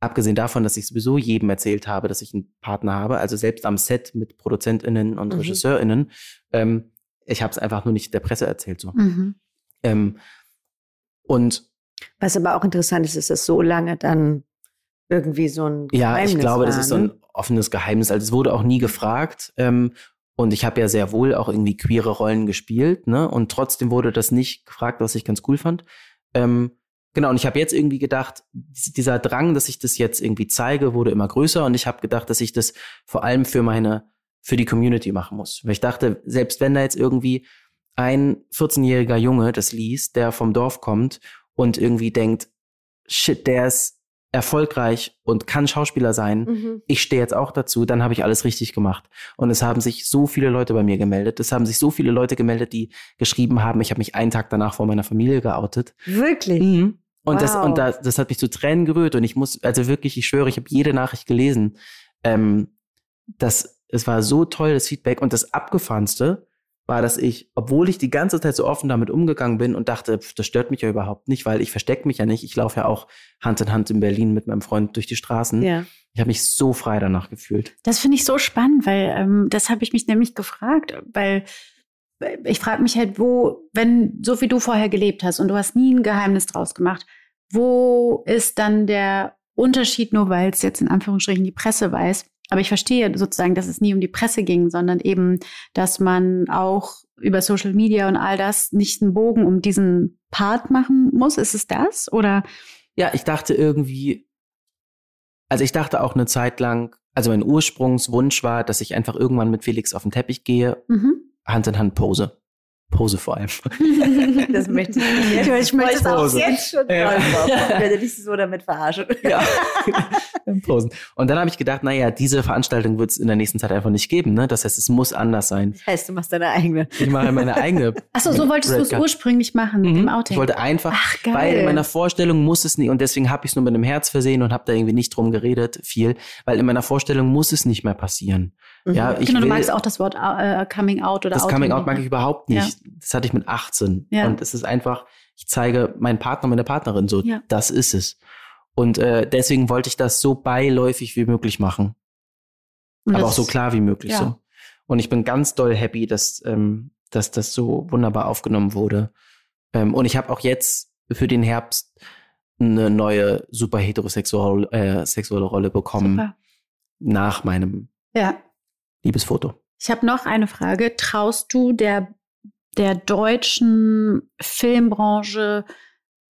Abgesehen davon, dass ich sowieso jedem erzählt habe, dass ich einen Partner habe, also selbst am Set mit ProduzentInnen und mhm. RegisseurInnen. Ähm, ich habe es einfach nur nicht der Presse erzählt. So. Mhm. Ähm, und was aber auch interessant ist, ist, dass so lange dann irgendwie so ein Geheimnis Ja, ich glaube, war, das ist so ein ne? offenes Geheimnis. Also es wurde auch nie gefragt. Ähm, und ich habe ja sehr wohl auch irgendwie queere Rollen gespielt, ne? Und trotzdem wurde das nicht gefragt, was ich ganz cool fand. Ähm, genau, und ich habe jetzt irgendwie gedacht, dieser Drang, dass ich das jetzt irgendwie zeige, wurde immer größer und ich habe gedacht, dass ich das vor allem für meine, für die Community machen muss. Weil ich dachte, selbst wenn da jetzt irgendwie ein 14-jähriger Junge das liest, der vom Dorf kommt und irgendwie denkt, shit, der ist erfolgreich und kann Schauspieler sein, mhm. ich stehe jetzt auch dazu, dann habe ich alles richtig gemacht. Und es haben sich so viele Leute bei mir gemeldet. Es haben sich so viele Leute gemeldet, die geschrieben haben, ich habe mich einen Tag danach vor meiner Familie geoutet. Wirklich? Mhm. Und, wow. das, und das, das hat mich zu Tränen gerührt. Und ich muss, also wirklich, ich schwöre, ich habe jede Nachricht gelesen. Ähm, das, es war so toll, das Feedback. Und das Abgefahrenste, war, dass ich, obwohl ich die ganze Zeit so offen damit umgegangen bin und dachte, pff, das stört mich ja überhaupt nicht, weil ich verstecke mich ja nicht. Ich laufe ja auch Hand in Hand in Berlin mit meinem Freund durch die Straßen. Ja. Ich habe mich so frei danach gefühlt. Das finde ich so spannend, weil ähm, das habe ich mich nämlich gefragt, weil ich frage mich halt, wo, wenn so wie du vorher gelebt hast und du hast nie ein Geheimnis draus gemacht, wo ist dann der Unterschied, nur weil es jetzt in Anführungsstrichen die Presse weiß, aber ich verstehe sozusagen, dass es nie um die Presse ging, sondern eben, dass man auch über Social Media und all das nicht einen Bogen um diesen Part machen muss. Ist es das? Oder? Ja, ich dachte irgendwie, also ich dachte auch eine Zeit lang, also mein Ursprungswunsch war, dass ich einfach irgendwann mit Felix auf den Teppich gehe, mhm. Hand in Hand pose. Pose vor allem. das möchte ich nicht. Ich möchte es auch jetzt schon ja. Ich werde dich so damit verarschen. Ja. Posen. Und dann habe ich gedacht, naja, diese Veranstaltung wird es in der nächsten Zeit einfach nicht geben. Ne? Das heißt, es muss anders sein. Das heißt, du machst deine eigene. Ich mache meine eigene. Achso, so wolltest du es ursprünglich machen mit mhm. dem Outing. Ich wollte einfach, Ach, geil. weil in meiner Vorstellung muss es nicht, und deswegen habe ich es nur mit dem Herz versehen und habe da irgendwie nicht drum geredet, viel, weil in meiner Vorstellung muss es nicht mehr passieren. Mhm. Ja, ich genau, will, du magst auch das Wort äh, Coming Out oder Das Outing Coming Out mag ich überhaupt nicht. Ja. Das hatte ich mit 18. Ja. Und es ist einfach, ich zeige meinen Partner, meine Partnerin so, ja. das ist es. Und äh, deswegen wollte ich das so beiläufig wie möglich machen. Und aber auch so klar wie möglich ja. so. Und ich bin ganz doll happy, dass, ähm, dass das so wunderbar aufgenommen wurde. Ähm, und ich habe auch jetzt für den Herbst eine neue super heterosexuelle äh, sexuelle Rolle bekommen super. nach meinem ja. Liebesfoto. Ich habe noch eine Frage. Traust du der, der deutschen Filmbranche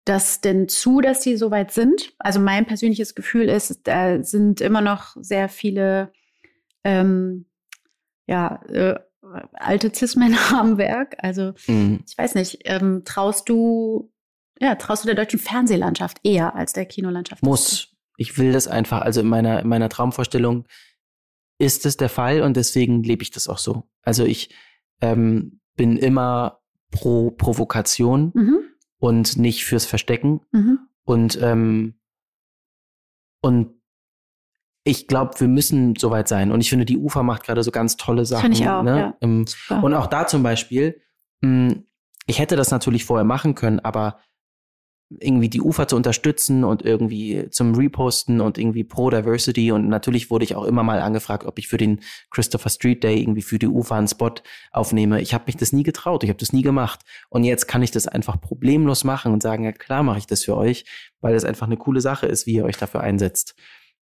das denn zu, dass sie so weit sind? Also mein persönliches Gefühl ist, da sind immer noch sehr viele ähm, ja, äh, alte Cis-Männer am Werk. Also mhm. ich weiß nicht, ähm, traust du, ja, traust du der deutschen Fernsehlandschaft eher als der Kinolandschaft? Muss. Ich will das einfach, also in meiner, in meiner Traumvorstellung ist es der Fall und deswegen lebe ich das auch so. Also ich ähm, bin immer pro Provokation mhm. und nicht fürs Verstecken. Mhm. Und, ähm, und ich glaube, wir müssen soweit sein. Und ich finde, die UFA macht gerade so ganz tolle Sachen. Finde ich auch, ne? ja. Ähm, und auch da zum Beispiel, mh, hm, ich hätte das natürlich vorher machen können, aber irgendwie die Ufer zu unterstützen und irgendwie zum Reposten und irgendwie pro Diversity. Und natürlich wurde ich auch immer mal angefragt, ob ich für den Christopher Street Day irgendwie für die Ufer einen Spot aufnehme. Ich habe mich das nie getraut, ich habe das nie gemacht. Und jetzt kann ich das einfach problemlos machen und sagen, ja klar mache ich das für euch, weil das einfach eine coole Sache ist, wie ihr euch dafür einsetzt.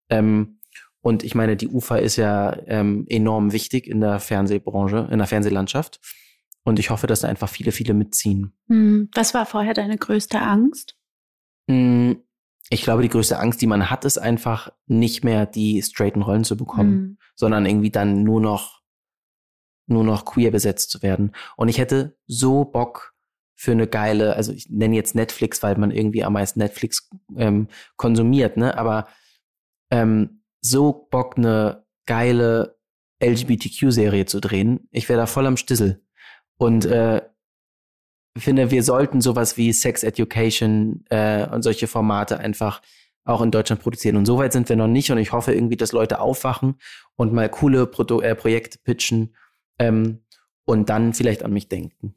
Ähm, und ich meine, die Ufer ist ja ähm, enorm wichtig in der Fernsehbranche, in der Fernsehlandschaft. Und ich hoffe, dass da einfach viele, viele mitziehen. Hm. Was war vorher deine größte Angst? Hm, ich glaube, die größte Angst, die man hat, ist einfach nicht mehr die straighten Rollen zu bekommen, mhm. sondern irgendwie dann nur noch, nur noch queer besetzt zu werden. Und ich hätte so Bock für eine geile, also ich nenne jetzt Netflix, weil man irgendwie am meisten Netflix ähm, konsumiert, ne? Aber ähm, so Bock, eine geile LGBTQ-Serie zu drehen. Ich wäre da voll am Stissel. Und äh, finde, wir sollten sowas wie Sex Education äh, und solche Formate einfach auch in Deutschland produzieren. Und soweit sind wir noch nicht. Und ich hoffe irgendwie, dass Leute aufwachen und mal coole Produ äh, Projekte pitchen ähm, und dann vielleicht an mich denken.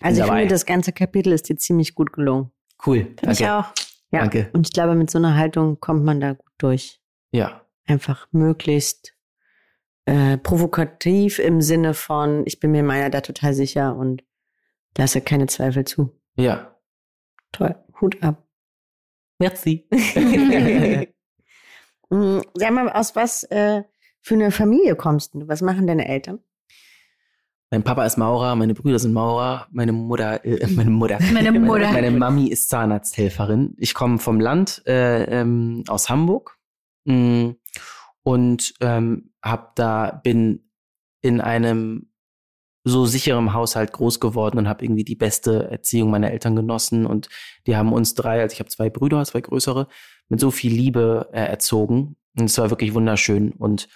Also ich finde, das ganze Kapitel ist dir ziemlich gut gelungen. Cool. Finde ich auch. Ja. Danke. Und ich glaube, mit so einer Haltung kommt man da gut durch. Ja. Einfach möglichst äh, provokativ im Sinne von, ich bin mir meiner da total sicher und lasse keine Zweifel zu. Ja. Toll. Hut ab. Merci. Mm, sag mal, aus was äh, für eine Familie kommst du? Was machen deine Eltern? Mein Papa ist Maurer, meine Brüder sind Maurer, meine Mutter, äh, meine Mutter, meine, Mutter. meine, meine Mami ist Zahnarzthelferin. Ich komme vom Land äh, ähm, aus Hamburg mh, und ähm, hab da bin in einem so sicherem Haushalt groß geworden und habe irgendwie die beste Erziehung meiner Eltern genossen und die haben uns drei, also ich habe zwei Brüder, zwei größere, mit so viel Liebe äh, erzogen. Und es war wirklich wunderschön und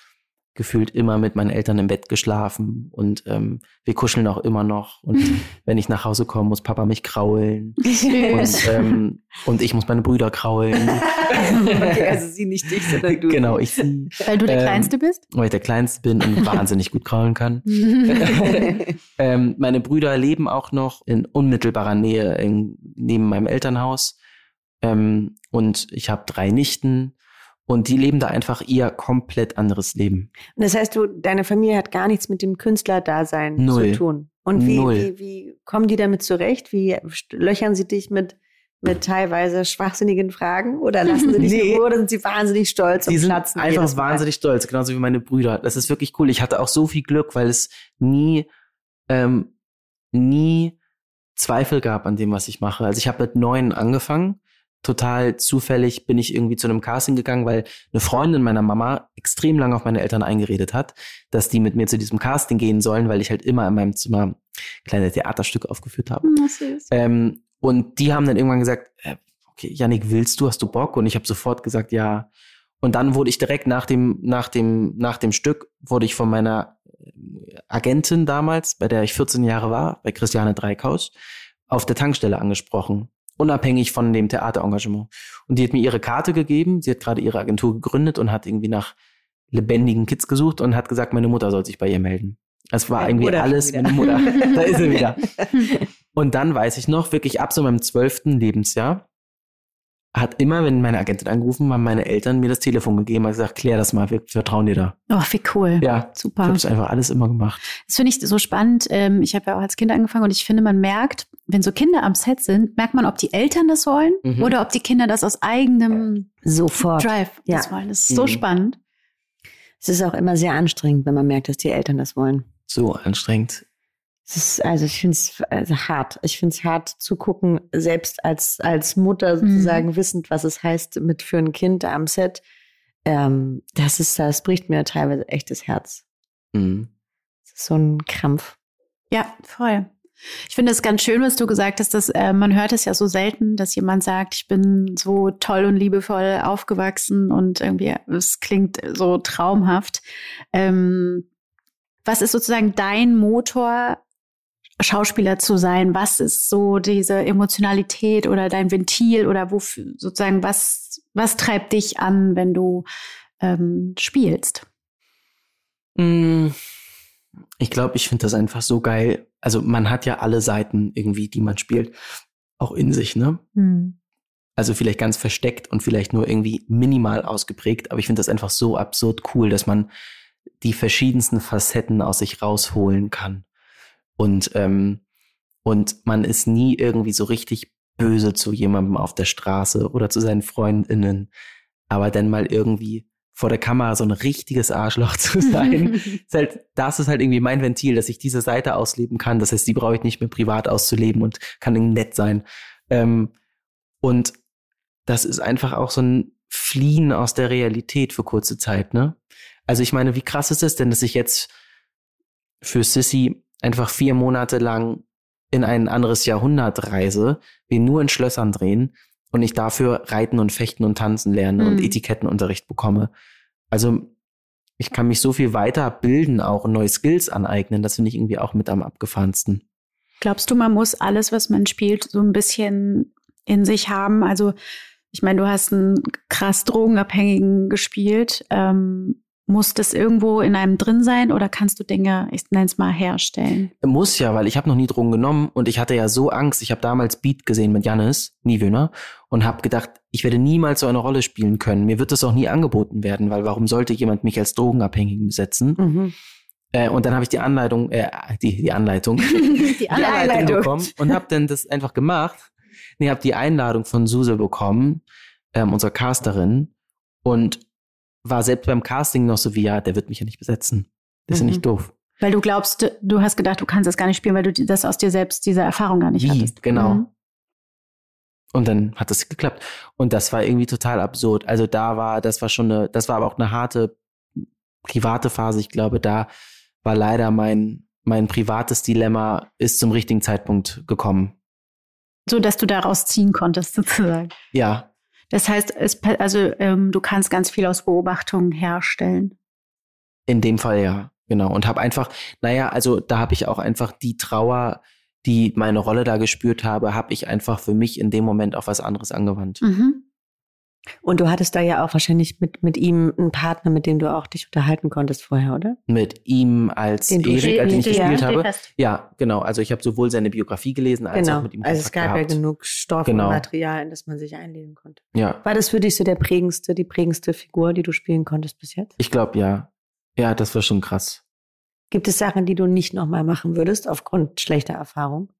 gefühlt immer mit meinen Eltern im Bett geschlafen und ähm, wir kuscheln auch immer noch. Und wenn ich nach Hause komme, muss Papa mich kraulen. und, ähm, und ich muss meine Brüder kraulen. okay, also sie nicht dich, sondern du. Genau, ich sie. Weil du der ähm, Kleinste bist? Weil ich der Kleinste bin und wahnsinnig gut kraulen kann. ähm, meine Brüder leben auch noch in unmittelbarer Nähe in, neben meinem Elternhaus. Ähm, und ich habe drei Nichten und die leben da einfach ihr komplett anderes Leben. Und das heißt, du, deine Familie hat gar nichts mit dem Künstlerdasein Null. zu tun. Und wie, Null. wie, wie kommen die damit zurecht? Wie löchern sie dich mit, mit teilweise schwachsinnigen Fragen? Oder lassen sie dich nee. oder sind sie wahnsinnig stolz die und platzen? Sind einfach wahnsinnig stolz, genauso wie meine Brüder. Das ist wirklich cool. Ich hatte auch so viel Glück, weil es nie, ähm, nie Zweifel gab an dem, was ich mache. Also ich habe mit neun angefangen total zufällig bin ich irgendwie zu einem Casting gegangen, weil eine Freundin meiner Mama extrem lange auf meine Eltern eingeredet hat, dass die mit mir zu diesem Casting gehen sollen, weil ich halt immer in meinem Zimmer kleine Theaterstücke aufgeführt habe. Mhm, ähm, und die haben dann irgendwann gesagt, äh, okay, Yannick, willst du, hast du Bock? Und ich habe sofort gesagt, ja. Und dann wurde ich direkt nach dem, nach dem, nach dem Stück, wurde ich von meiner äh, Agentin damals, bei der ich 14 Jahre war, bei Christiane Dreikaus, auf der Tankstelle angesprochen unabhängig von dem Theaterengagement. Und die hat mir ihre Karte gegeben. Sie hat gerade ihre Agentur gegründet und hat irgendwie nach lebendigen Kids gesucht und hat gesagt, meine Mutter soll sich bei ihr melden. Es war irgendwie Mutter alles meine Mutter. da ist sie wieder. Und dann weiß ich noch, wirklich ab so meinem zwölften Lebensjahr, hat immer, wenn meine Agentin angerufen, haben meine Eltern mir das Telefon gegeben und gesagt, klär das mal, wir vertrauen dir da. Oh, wie cool. Ja, super. Ich habe das einfach alles immer gemacht. Das finde ich so spannend. Ähm, ich habe ja auch als Kind angefangen und ich finde, man merkt, wenn so Kinder am Set sind, merkt man, ob die Eltern das wollen mhm. oder ob die Kinder das aus eigenem Sofort. Drive ja. das wollen. Das ist mhm. so spannend. Es ist auch immer sehr anstrengend, wenn man merkt, dass die Eltern das wollen. So anstrengend. Es ist, also ich finde es also hart. Ich finde es hart zu gucken, selbst als, als Mutter mhm. sozusagen mhm. wissend, was es heißt mit für ein Kind am Set. Ähm, das ist, das bricht mir teilweise echt das Herz. Mhm. Das ist so ein Krampf. Ja, voll. Ich finde es ganz schön, was du gesagt hast, dass äh, man hört es ja so selten, dass jemand sagt, ich bin so toll und liebevoll aufgewachsen und irgendwie es klingt so traumhaft. Ähm, was ist sozusagen dein Motor, Schauspieler zu sein? Was ist so diese Emotionalität oder dein Ventil oder wofür sozusagen was was treibt dich an, wenn du ähm, spielst? Mm, ich glaube, ich finde das einfach so geil. Also man hat ja alle Seiten irgendwie, die man spielt, auch in sich, ne? Mhm. Also vielleicht ganz versteckt und vielleicht nur irgendwie minimal ausgeprägt, aber ich finde das einfach so absurd cool, dass man die verschiedensten Facetten aus sich rausholen kann. Und, ähm, und man ist nie irgendwie so richtig böse zu jemandem auf der Straße oder zu seinen Freundinnen. Aber dann mal irgendwie vor der Kamera so ein richtiges Arschloch zu sein, ist halt, das ist halt irgendwie mein Ventil, dass ich diese Seite ausleben kann. Das heißt, die brauche ich nicht mehr privat auszuleben und kann irgendwie nett sein. Ähm, und das ist einfach auch so ein Fliehen aus der Realität für kurze Zeit, ne? Also ich meine, wie krass ist es denn, dass ich jetzt für Sissy einfach vier Monate lang in ein anderes Jahrhundert reise, wir nur in Schlössern drehen und ich dafür Reiten und Fechten und Tanzen lerne mhm. und Etikettenunterricht bekomme. Also ich kann mich so viel weiter bilden, auch neue Skills aneignen. Das finde ich irgendwie auch mit am abgefahrensten. Glaubst du, man muss alles, was man spielt, so ein bisschen in sich haben? Also ich meine, du hast einen krass Drogenabhängigen gespielt. Ähm, muss das irgendwo in einem drin sein oder kannst du Dinge, ich nenne es mal, herstellen? Muss ja, weil ich habe noch nie Drogen genommen und ich hatte ja so Angst. Ich habe damals Beat gesehen mit Jannis Niewöhner und habe gedacht, ich werde niemals so eine Rolle spielen können. Mir wird das auch nie angeboten werden, weil warum sollte jemand mich als Drogenabhängigen besetzen? Mhm. Äh, und dann habe ich die Anleitung, äh, die, die Anleitung, die, Anleitung, Anleitung bekommen und habe dann das einfach gemacht. Nee, habe die Einladung von Suse bekommen, ähm, unserer Casterin, und war selbst beim Casting noch so wie, ja, der wird mich ja nicht besetzen. Das ist ja nicht mhm. doof. Weil du glaubst, du hast gedacht, du kannst das gar nicht spielen, weil du das aus dir selbst, diese Erfahrung gar nicht wie? hattest. Genau. Mhm. Und dann hat das geklappt. Und das war irgendwie total absurd. Also da war, das war schon eine, das war aber auch eine harte private Phase. Ich glaube, da war leider mein, mein privates Dilemma ist zum richtigen Zeitpunkt gekommen. So, dass du daraus ziehen konntest, sozusagen. Ja, das heißt, es, also ähm, du kannst ganz viel aus Beobachtungen herstellen. In dem Fall ja, genau. Und habe einfach, naja, also da habe ich auch einfach die Trauer, die meine Rolle da gespürt habe, habe ich einfach für mich in dem Moment auf was anderes angewandt. Mhm. Und du hattest da ja auch wahrscheinlich mit, mit ihm einen Partner, mit dem du auch dich unterhalten konntest vorher, oder? Mit ihm als den Erik, als ich gespielt ja, habe. Ja, genau. Also ich habe sowohl seine Biografie gelesen, als genau. auch mit ihm Also es gab gehabt. ja genug Stoff genau. und Material, in das man sich einlesen konnte. Ja. War das für dich so der prägendste, die prägendste Figur, die du spielen konntest bis jetzt? Ich glaube ja. Ja, das war schon krass. Gibt es Sachen, die du nicht nochmal machen würdest, aufgrund schlechter Erfahrung?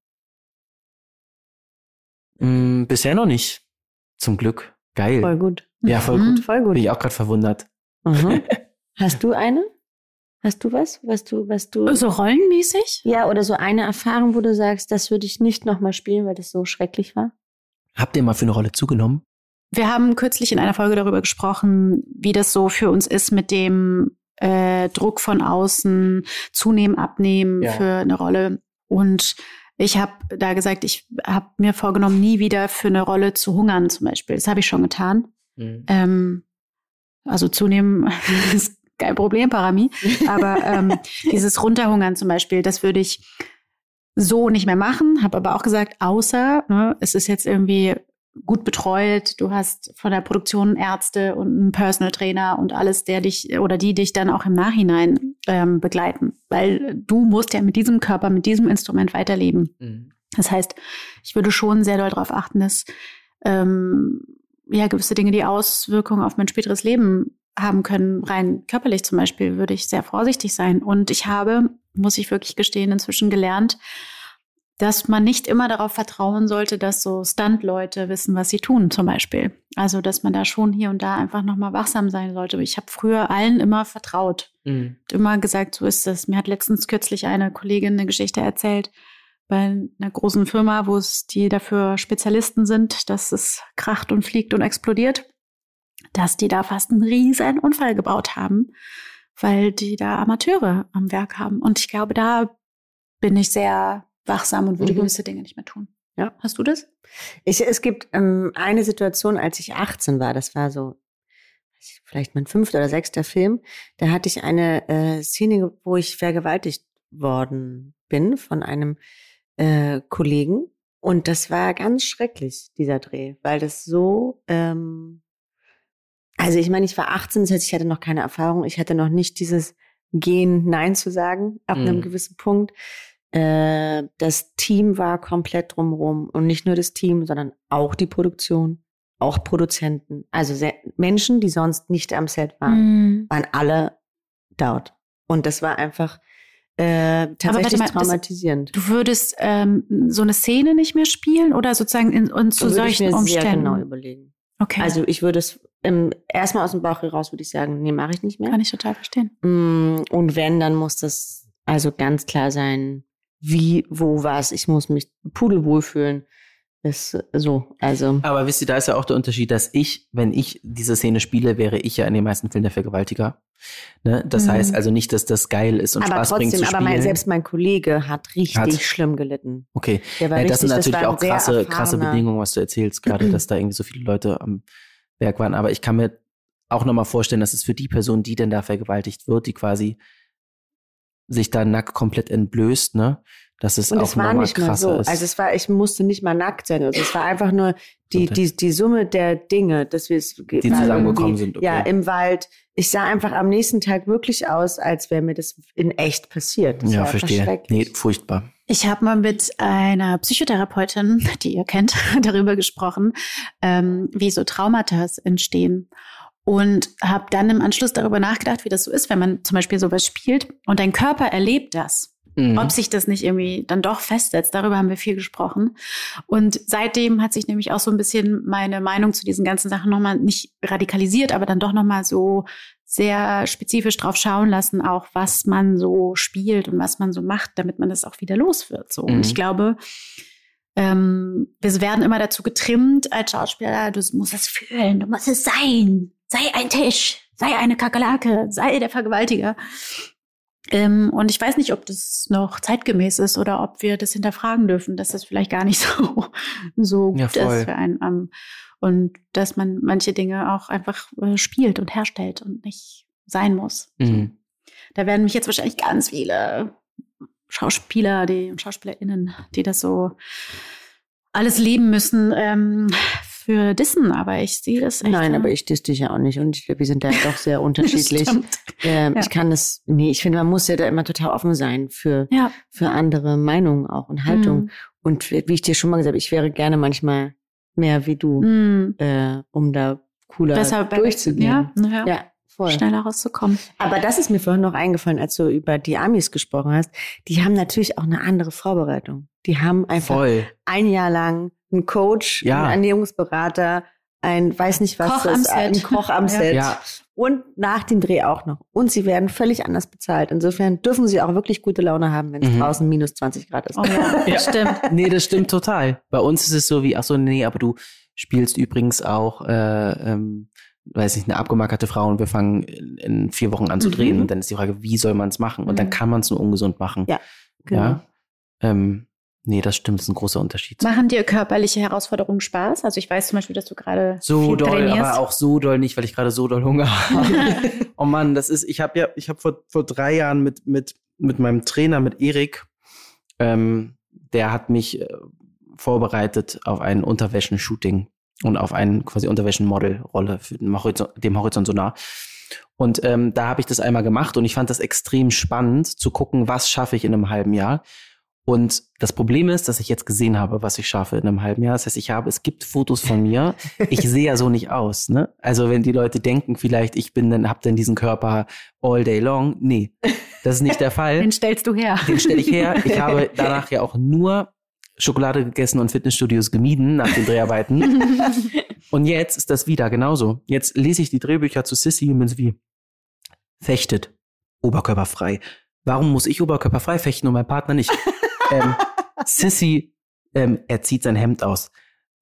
Mm, bisher noch nicht. Zum Glück. Geil. Voll gut. Ja, voll mhm. gut. Voll gut. Bin ich auch gerade verwundert. Mhm. Hast du eine? Hast du was, was du, was du? So rollenmäßig? Ja, oder so eine Erfahrung, wo du sagst, das würde ich nicht nochmal spielen, weil das so schrecklich war? Habt ihr mal für eine Rolle zugenommen? wir haben kürzlich in einer Folge darüber gesprochen, wie das so für uns ist mit dem äh, Druck von außen, zunehmen, abnehmen ja. für eine Rolle. Und ich habe da gesagt, ich habe mir vorgenommen, nie wieder für eine Rolle zu hungern zum Beispiel. Das habe ich schon getan. Mhm. Ähm, also zunehmen ist kein Problem, Parami. Aber ähm, dieses Runterhungern zum Beispiel, das würde ich so nicht mehr machen. Habe aber auch gesagt, außer ne, es ist jetzt irgendwie gut betreut, du hast von der Produktion Ärzte und einen Personal Trainer und alles, der dich oder die dich dann auch im Nachhinein ähm, begleiten, weil du musst ja mit diesem Körper, mit diesem Instrument weiterleben. Mhm. Das heißt, ich würde schon sehr doll darauf achten, dass ähm, ja gewisse Dinge die Auswirkungen auf mein späteres Leben haben können, rein körperlich zum Beispiel, würde ich sehr vorsichtig sein. Und ich habe, muss ich wirklich gestehen, inzwischen gelernt, dass man nicht immer darauf vertrauen sollte, dass so Stunt-Leute wissen, was sie tun, zum Beispiel. Also, dass man da schon hier und da einfach nochmal wachsam sein sollte. Ich habe früher allen immer vertraut. Mhm. Immer gesagt, so ist es. Mir hat letztens kürzlich eine Kollegin eine Geschichte erzählt bei einer großen Firma, wo es die dafür Spezialisten sind, dass es kracht und fliegt und explodiert, dass die da fast einen riesen Unfall gebaut haben, weil die da Amateure am Werk haben. Und ich glaube, da bin ich sehr wachsam und würde mhm. gewisse Dinge nicht mehr tun. Ja. Hast du das? Ich, es gibt ähm, eine Situation, als ich 18 war, das war so vielleicht mein fünfter oder sechster Film, da hatte ich eine äh, Szene, wo ich vergewaltigt worden bin von einem äh, Kollegen. Und das war ganz schrecklich, dieser Dreh, weil das so, ähm, also ich meine, ich war 18, das heißt, ich hatte noch keine Erfahrung, ich hatte noch nicht dieses Gehen, Nein zu sagen, ab mhm. einem gewissen Punkt. Äh, das Team war komplett drumherum und nicht nur das Team, sondern auch die Produktion, auch Produzenten. Also sehr, Menschen, die sonst nicht am Set waren, mhm. waren alle dort. Und das war einfach äh, tatsächlich mal, traumatisierend. Das, du würdest ähm, so eine Szene nicht mehr spielen oder sozusagen in, in zu so solchen ich mir Umständen? Sehr genau überlegen. Okay. Also ich würde es ähm, erstmal aus dem Bauch heraus würde ich sagen, nee, mache ich nicht mehr. Kann ich total verstehen. Mm, und wenn, dann muss das also ganz klar sein, wie, wo, was. Ich muss mich pudelwohl fühlen. Ist so, also. Aber wisst ihr, da ist ja auch der Unterschied, dass ich, wenn ich diese Szene spiele, wäre ich ja in den meisten Fällen der Vergewaltiger. Ne? Das mhm. heißt also nicht, dass das geil ist und aber Spaß trotzdem, bringt zu spielen. Aber mein, selbst mein Kollege hat richtig hat. schlimm gelitten. Okay, ja, das richtig, sind natürlich das auch krasse, krasse Bedingungen, was du erzählst, gerade, dass da irgendwie so viele Leute am Werk waren. Aber ich kann mir auch nochmal vorstellen, dass es für die Person, die denn da vergewaltigt wird, die quasi sich da nackt komplett entblößt, ne? Das ist und auch es war nicht mal so. Ist. Also es war, ich musste nicht mal nackt sein. Also es war einfach nur die, die, die Summe der Dinge, dass wir es die zusammengekommen sind. Okay. Ja, im Wald. Ich sah einfach am nächsten Tag wirklich aus, als wäre mir das in echt passiert. Das ja, verstehe. Nee, furchtbar. Ich habe mal mit einer Psychotherapeutin, die ihr kennt, darüber gesprochen, ähm, wie so Traumata entstehen und habe dann im Anschluss darüber nachgedacht, wie das so ist, wenn man zum Beispiel sowas spielt und dein Körper erlebt das. Mhm. Ob sich das nicht irgendwie dann doch festsetzt, darüber haben wir viel gesprochen. Und seitdem hat sich nämlich auch so ein bisschen meine Meinung zu diesen ganzen Sachen nochmal nicht radikalisiert, aber dann doch nochmal so sehr spezifisch drauf schauen lassen, auch was man so spielt und was man so macht, damit man das auch wieder los wird. So. Mhm. Und ich glaube, ähm, wir werden immer dazu getrimmt als Schauspieler, du musst es fühlen, du musst es sein, sei ein Tisch, sei eine Kakerlake, sei der Vergewaltiger. Ähm, und ich weiß nicht, ob das noch zeitgemäß ist oder ob wir das hinterfragen dürfen, dass das vielleicht gar nicht so, so gut ja, ist für einen. Ähm, und dass man manche Dinge auch einfach äh, spielt und herstellt und nicht sein muss. Mhm. Da werden mich jetzt wahrscheinlich ganz viele Schauspieler die, und SchauspielerInnen, die das so alles leben müssen, ähm, für Dissen, aber ich sehe das echt. Nein, aber ich diss dich ja auch nicht und ich, wir sind da doch sehr unterschiedlich. ähm, ja. Ich kann das, nee, ich finde, man muss ja da immer total offen sein für, ja. für andere Meinungen auch und Haltung. Mhm. Und wie ich dir schon mal gesagt habe, ich wäre gerne manchmal mehr wie du, mhm. äh, um da cooler Besser durchzugehen. Ja, ja. ja. Voll. schneller rauszukommen. Aber das ist mir vorhin noch eingefallen, als du über die Amis gesprochen hast. Die haben natürlich auch eine andere Vorbereitung. Die haben einfach Voll. ein Jahr lang einen Coach, ja. einen Ernährungsberater, ein weiß nicht was, Koch das, ein Koch am Set. Ja. Und nach dem Dreh auch noch. Und sie werden völlig anders bezahlt. Insofern dürfen sie auch wirklich gute Laune haben, wenn es mhm. draußen minus 20 Grad ist. Oh, ja. ja. stimmt. Nee, das stimmt total. Bei uns ist es so wie, ach so, nee, aber du, spielst übrigens auch, äh, ähm, weiß nicht, eine abgemackerte Frau und wir fangen in vier Wochen an zu drehen. Mhm. Und dann ist die Frage, wie soll man es machen? Und mhm. dann kann man es nur ungesund machen. Ja, genau. Ja? Ähm, Nee, das stimmt, das ist ein großer Unterschied. Machen dir körperliche Herausforderungen Spaß? Also ich weiß zum Beispiel, dass du gerade so doll, trainierst. aber auch so doll nicht, weil ich gerade so doll Hunger habe. oh Mann, das ist, ich habe ja, ich habe vor, vor drei Jahren mit, mit, mit meinem Trainer, mit Erik, ähm, der hat mich äh, vorbereitet auf ein Unterwäschen-Shooting und auf ein quasi Unterwäschen-Model-Rolle Horizont, dem Horizont Sonar. Und ähm, da habe ich das einmal gemacht und ich fand das extrem spannend zu gucken, was schaffe ich in einem halben Jahr. Und das Problem ist, dass ich jetzt gesehen habe, was ich schaffe in einem halben Jahr. Das heißt, ich habe, es gibt Fotos von mir. Ich sehe ja so nicht aus. Ne? Also wenn die Leute denken, vielleicht ich bin dann, hab dann diesen Körper all day long. Nee, das ist nicht der Fall. Den stellst du her. Den stelle ich her. Ich habe danach ja auch nur Schokolade gegessen und Fitnessstudios gemieden nach den Dreharbeiten. und jetzt ist das wieder genauso. Jetzt lese ich die Drehbücher zu Sissy und bin so wie fechtet, oberkörperfrei. Warum muss ich oberkörperfrei fechten und mein Partner nicht? Ähm, Sissy, ähm, er zieht sein Hemd aus.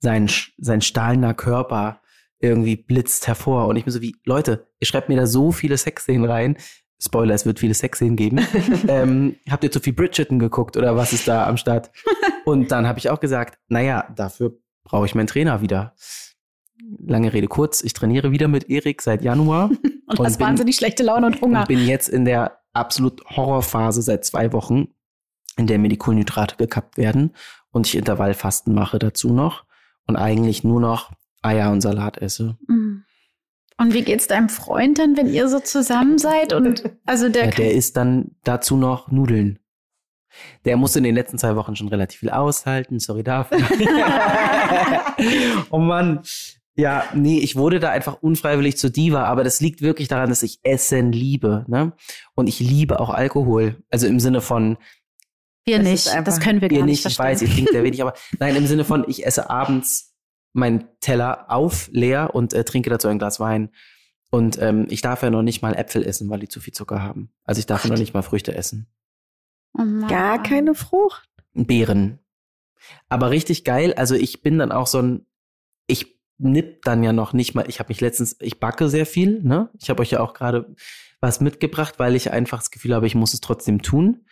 Sein, sein stahlener Körper irgendwie blitzt hervor. Und ich bin so wie, Leute, ihr schreibt mir da so viele Sexszenen rein. Spoiler, es wird viele Sexszenen geben. ähm, habt ihr zu viel Bridgerton geguckt oder was ist da am Start? Und dann habe ich auch gesagt, naja, dafür brauche ich meinen Trainer wieder. Lange Rede kurz, ich trainiere wieder mit Erik seit Januar. und, und hast bin, wahnsinnig schlechte Laune und Hunger. Und bin jetzt in der absolut Horrorphase seit zwei Wochen in der mir die Kohlenhydrate gekappt werden und ich Intervallfasten mache dazu noch und eigentlich nur noch Eier und Salat esse. Mm. Und wie geht's deinem Freund dann, wenn ihr so zusammen seid? Und also der, ja, der isst dann dazu noch Nudeln. Der musste in den letzten zwei Wochen schon relativ viel aushalten. Sorry dafür. oh Mann. Ja, nee, ich wurde da einfach unfreiwillig zur Diva, aber das liegt wirklich daran, dass ich Essen liebe. Ne? Und ich liebe auch Alkohol. Also im Sinne von, wir das nicht, das können wir gar nicht. nicht ich weiß, ihr trinkt sehr wenig, aber nein, im Sinne von, ich esse abends meinen Teller auf, leer und äh, trinke dazu ein Glas Wein. Und ähm, ich darf ja noch nicht mal Äpfel essen, weil die zu viel Zucker haben. Also ich darf ja noch nicht mal Früchte essen. Oh gar keine Frucht? Beeren. Aber richtig geil. Also ich bin dann auch so ein, ich nipp dann ja noch nicht mal. Ich habe mich letztens, ich backe sehr viel. Ne? Ich habe euch ja auch gerade was mitgebracht, weil ich einfach das Gefühl habe, ich muss es trotzdem tun.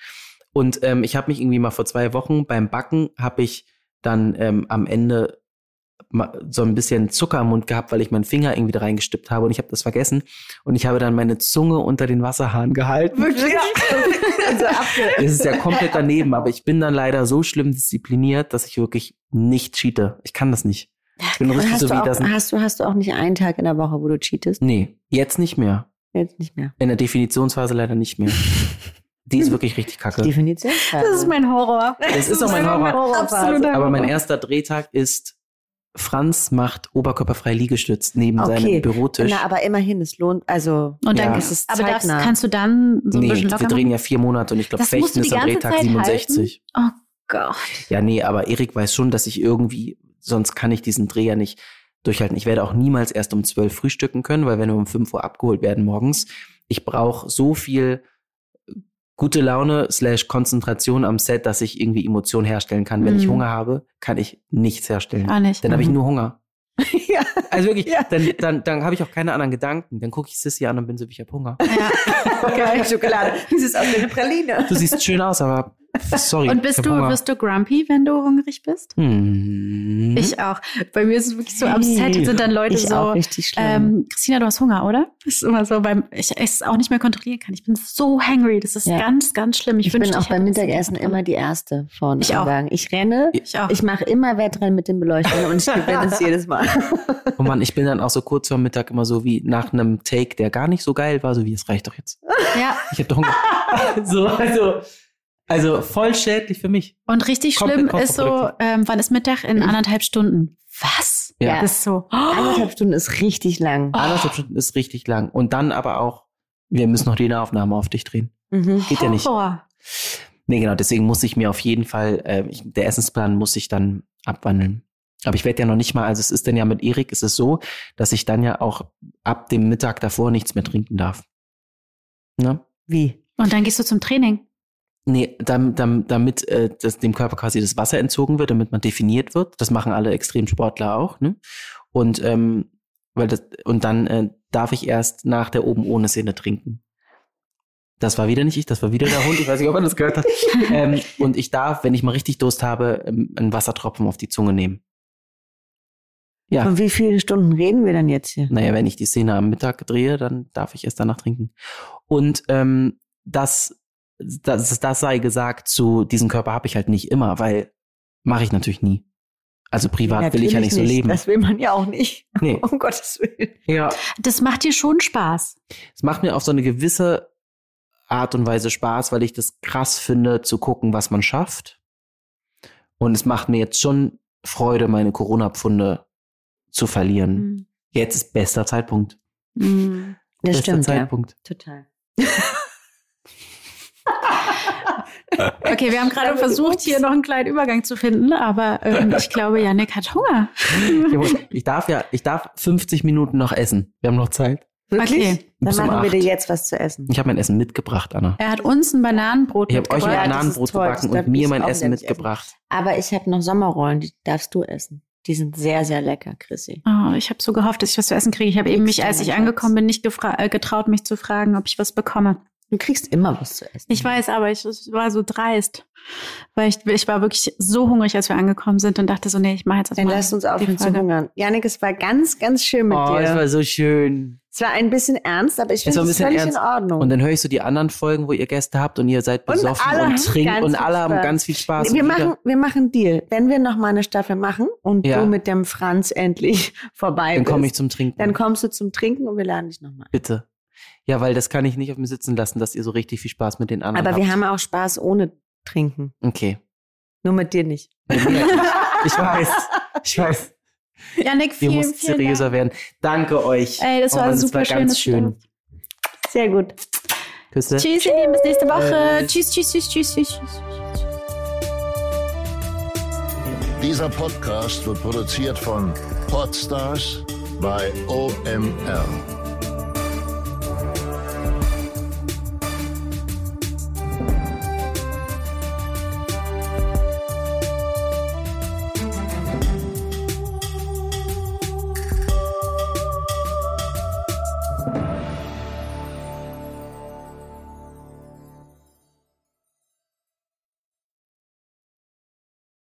Und ähm, ich habe mich irgendwie mal vor zwei Wochen beim Backen, habe ich dann ähm, am Ende so ein bisschen Zucker im Mund gehabt, weil ich meinen Finger irgendwie da reingestippt habe und ich habe das vergessen und ich habe dann meine Zunge unter den Wasserhahn gehalten. Wirklich? Also es ist ja komplett daneben, aber ich bin dann leider so schlimm diszipliniert, dass ich wirklich nicht cheate. Ich kann das nicht. Ich bin richtig hast so wie auch, das. Hast du, hast du auch nicht einen Tag in der Woche, wo du cheatest? Nee, jetzt nicht mehr. Jetzt nicht mehr. In der Definitionsphase leider nicht mehr. Die ist wirklich richtig kacke. Definition. Das ist mein Horror. Das ist auch mein Horror. Absolut. Aber mein erster Drehtag ist Franz macht oberkörperfrei Liegestütz neben okay. seinem Bürotisch. Na, aber immerhin, es lohnt, also und dann ja. ist es Aber das kannst du dann so ein nee, bisschen locker wir drehen ja vier Monate und ich glaube, Fechten ist am Drehtag Zeit 67. Halten? Oh Gott. Ja, nee, aber Erik weiß schon, dass ich irgendwie, sonst kann ich diesen Dreh ja nicht durchhalten. Ich werde auch niemals erst um zwölf frühstücken können, weil wenn wir um fünf Uhr abgeholt werden morgens, ich brauche so viel gute Laune slash Konzentration am Set, dass ich irgendwie Emotionen herstellen kann. Wenn mhm. ich Hunger habe, kann ich nichts herstellen. Gar nicht. Dann mhm. habe ich nur Hunger. ja. Also wirklich, ja. dann, dann, dann habe ich auch keine anderen Gedanken. Dann gucke ich Sissy an und bin so, ich habe Hunger. Ja. Geil, Schokolade. Du siehst aus wie eine Praline. Du siehst schön aus, aber Sorry. Und bist du, bist du grumpy, wenn du hungrig bist? Hm. Ich auch. Bei mir ist es wirklich so, am Set sind dann Leute ich so, auch richtig schlimm. Ähm, Christina, du hast Hunger, oder? Das ist immer so, beim ich es auch nicht mehr kontrollieren kann. Ich bin so hangry. Das ist ja. ganz, ganz schlimm. Ich, ich bin auch beim Mittagessen immer die Erste vorne. Ich auch. Ich renne, ich, auch. ich mache immer Wettrennen mit dem Beleuchten und ich gewinne es jedes Mal. Oh Mann, ich bin dann auch so kurz vor Mittag immer so wie nach einem Take, der gar nicht so geil war, so wie es reicht doch jetzt. Ja. Ich habe doch Hunger. so, also also voll schädlich für mich. Und richtig schlimm ist so, ähm, wann ist Mittag? In anderthalb Stunden. Was? Ja. Das ist so. Oh. Anderthalb Stunden ist richtig lang. Oh. Anderthalb Stunden ist richtig lang. Und dann aber auch, wir müssen noch die Nahaufnahme auf dich drehen. Mhm. Geht ja nicht. Horror. Nee, genau, deswegen muss ich mir auf jeden Fall, äh, ich, der Essensplan muss ich dann abwandeln. Aber ich werde ja noch nicht mal, also es ist denn ja mit Erik, ist es so, dass ich dann ja auch ab dem Mittag davor nichts mehr trinken darf. Ne? Wie? Und dann gehst du zum Training. Nee, damit, damit, äh, das, dem Körper quasi das Wasser entzogen wird, damit man definiert wird. Das machen alle Extremsportler auch. Ne? Und, ähm, weil das, und dann äh, darf ich erst nach der oben ohne Szene trinken. Das war wieder nicht ich, das war wieder der Hund. Ich weiß nicht, ob man das gehört hat. ähm, und ich darf, wenn ich mal richtig Durst habe, ähm, einen Wassertropfen auf die Zunge nehmen. Ja. Von wie viele Stunden reden wir dann jetzt hier? Naja, wenn ich die Szene am Mittag drehe, dann darf ich erst danach trinken. Und ähm, das, das, das sei gesagt, zu diesem Körper habe ich halt nicht immer, weil mache ich natürlich nie. Also privat ja, will ich ja nicht, nicht so leben. Das will man ja auch nicht. Nee. Um Gottes Willen. Ja. Das macht dir schon Spaß. Es macht mir auf so eine gewisse Art und Weise Spaß, weil ich das krass finde, zu gucken, was man schafft. Und es macht mir jetzt schon Freude, meine Corona-Pfunde zu verlieren. Mhm. Jetzt ist bester Zeitpunkt. Mhm. Das bester stimmt, Zeitpunkt. Ja. Total. Okay, wir haben gerade versucht, hier noch einen kleinen Übergang zu finden, aber ähm, ich glaube, Janik hat Hunger. ich darf ja, ich darf 50 Minuten noch essen. Wir haben noch Zeit. Wirklich? Okay. Dann machen um wir dir jetzt was zu essen. Ich habe mein Essen mitgebracht, Anna. Er hat uns ein Bananenbrot ich mitgebracht. Ich habe euch ein Bananenbrot gebacken und mir mein Essen mitgebracht. Essen. Aber ich habe noch Sommerrollen, die darfst du essen. Die sind sehr, sehr lecker, Chrissy. Oh, ich habe so gehofft, dass ich was zu essen kriege. Ich habe eben mich, als ich angekommen bin, nicht äh, getraut, mich zu fragen, ob ich was bekomme. Du kriegst immer was zu essen. Ich weiß, aber ich war so dreist. Weil ich, ich war wirklich so hungrig, als wir angekommen sind und dachte so, nee, ich mache jetzt was Dann lass uns aufhören zu hungern. Janik, es war ganz, ganz schön mit oh, dir. Oh, es war so schön. Es war ein bisschen ernst, aber ich finde es völlig ernst. in Ordnung. Und dann höre ich so die anderen Folgen, wo ihr Gäste habt und ihr seid besoffen und, und trinkt und alle haben ganz viel Spaß. Wir machen, wir machen Deal. Wenn wir noch mal eine Staffel machen und ja. du mit dem Franz endlich vorbei dann bist. Dann komme ich zum Trinken. Dann kommst du zum Trinken und wir laden dich nochmal. Bitte. Ja, weil das kann ich nicht auf mir sitzen lassen, dass ihr so richtig viel Spaß mit den anderen aber habt. Aber wir haben auch Spaß ohne Trinken. Okay. Nur mit dir nicht. ich weiß. Ich weiß. Janik, vielen, Ihr müsst seriöser Dank. werden. Danke euch. Ey, das war oh, super das war ganz schön. Sehr gut. Küsse. Tschüss, ihr Lieben, bis nächste Woche. Tschüss, tschüss, tschüss, tschüss, tschüss. Dieser Podcast wird produziert von Podstars bei OMR.